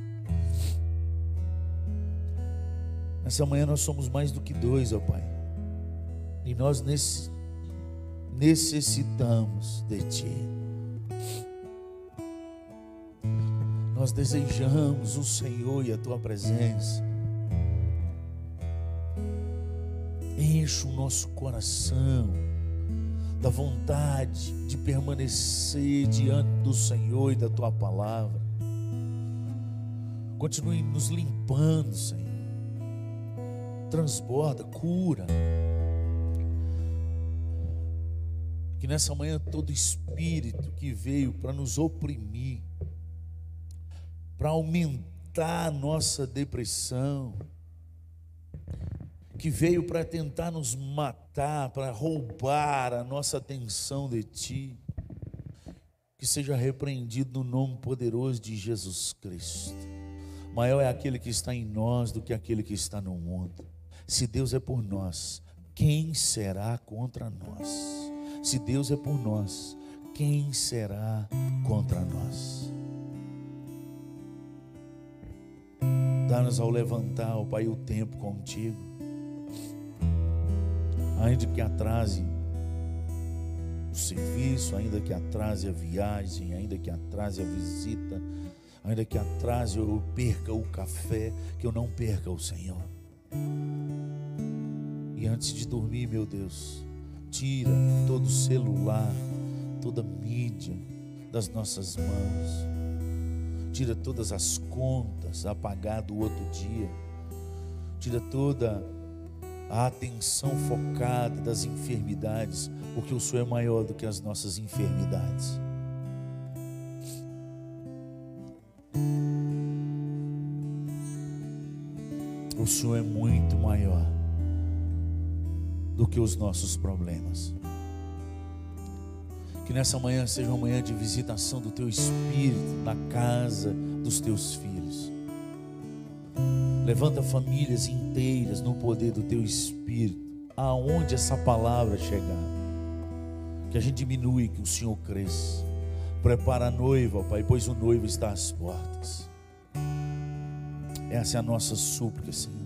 Nessa manhã nós somos mais do que dois, ó Pai. E nós necessitamos de Ti. Nós desejamos o Senhor e a Tua presença. enche o nosso coração da vontade de permanecer diante do Senhor e da tua palavra. Continue nos limpando, Senhor. Transborda, cura. Que nessa manhã todo espírito que veio para nos oprimir, para aumentar a nossa depressão, que veio para tentar nos matar, para roubar a nossa atenção de Ti, que seja repreendido no nome poderoso de Jesus Cristo. Maior é aquele que está em nós do que aquele que está no mundo. Se Deus é por nós, quem será contra nós? Se Deus é por nós, quem será contra nós? Dá-nos ao levantar, ó Pai, o tempo contigo ainda que atrase o serviço, ainda que atrase a viagem, ainda que atrase a visita, ainda que atrase eu perca o café, que eu não perca o Senhor. E antes de dormir, meu Deus, tira todo celular, toda mídia das nossas mãos. Tira todas as contas a pagar do outro dia. Tira toda a atenção focada das enfermidades, porque o Senhor é maior do que as nossas enfermidades. O Senhor é muito maior do que os nossos problemas. Que nessa manhã seja uma manhã de visitação do teu espírito na casa dos teus filhos Levanta famílias inteiras no poder do teu espírito. Aonde essa palavra chegar. Que a gente diminui, que o Senhor cresça. Prepara a noiva, Pai, pois o noivo está às portas. Essa é a nossa súplica, Senhor.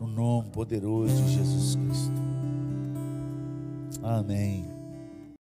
No nome poderoso de Jesus Cristo. Amém.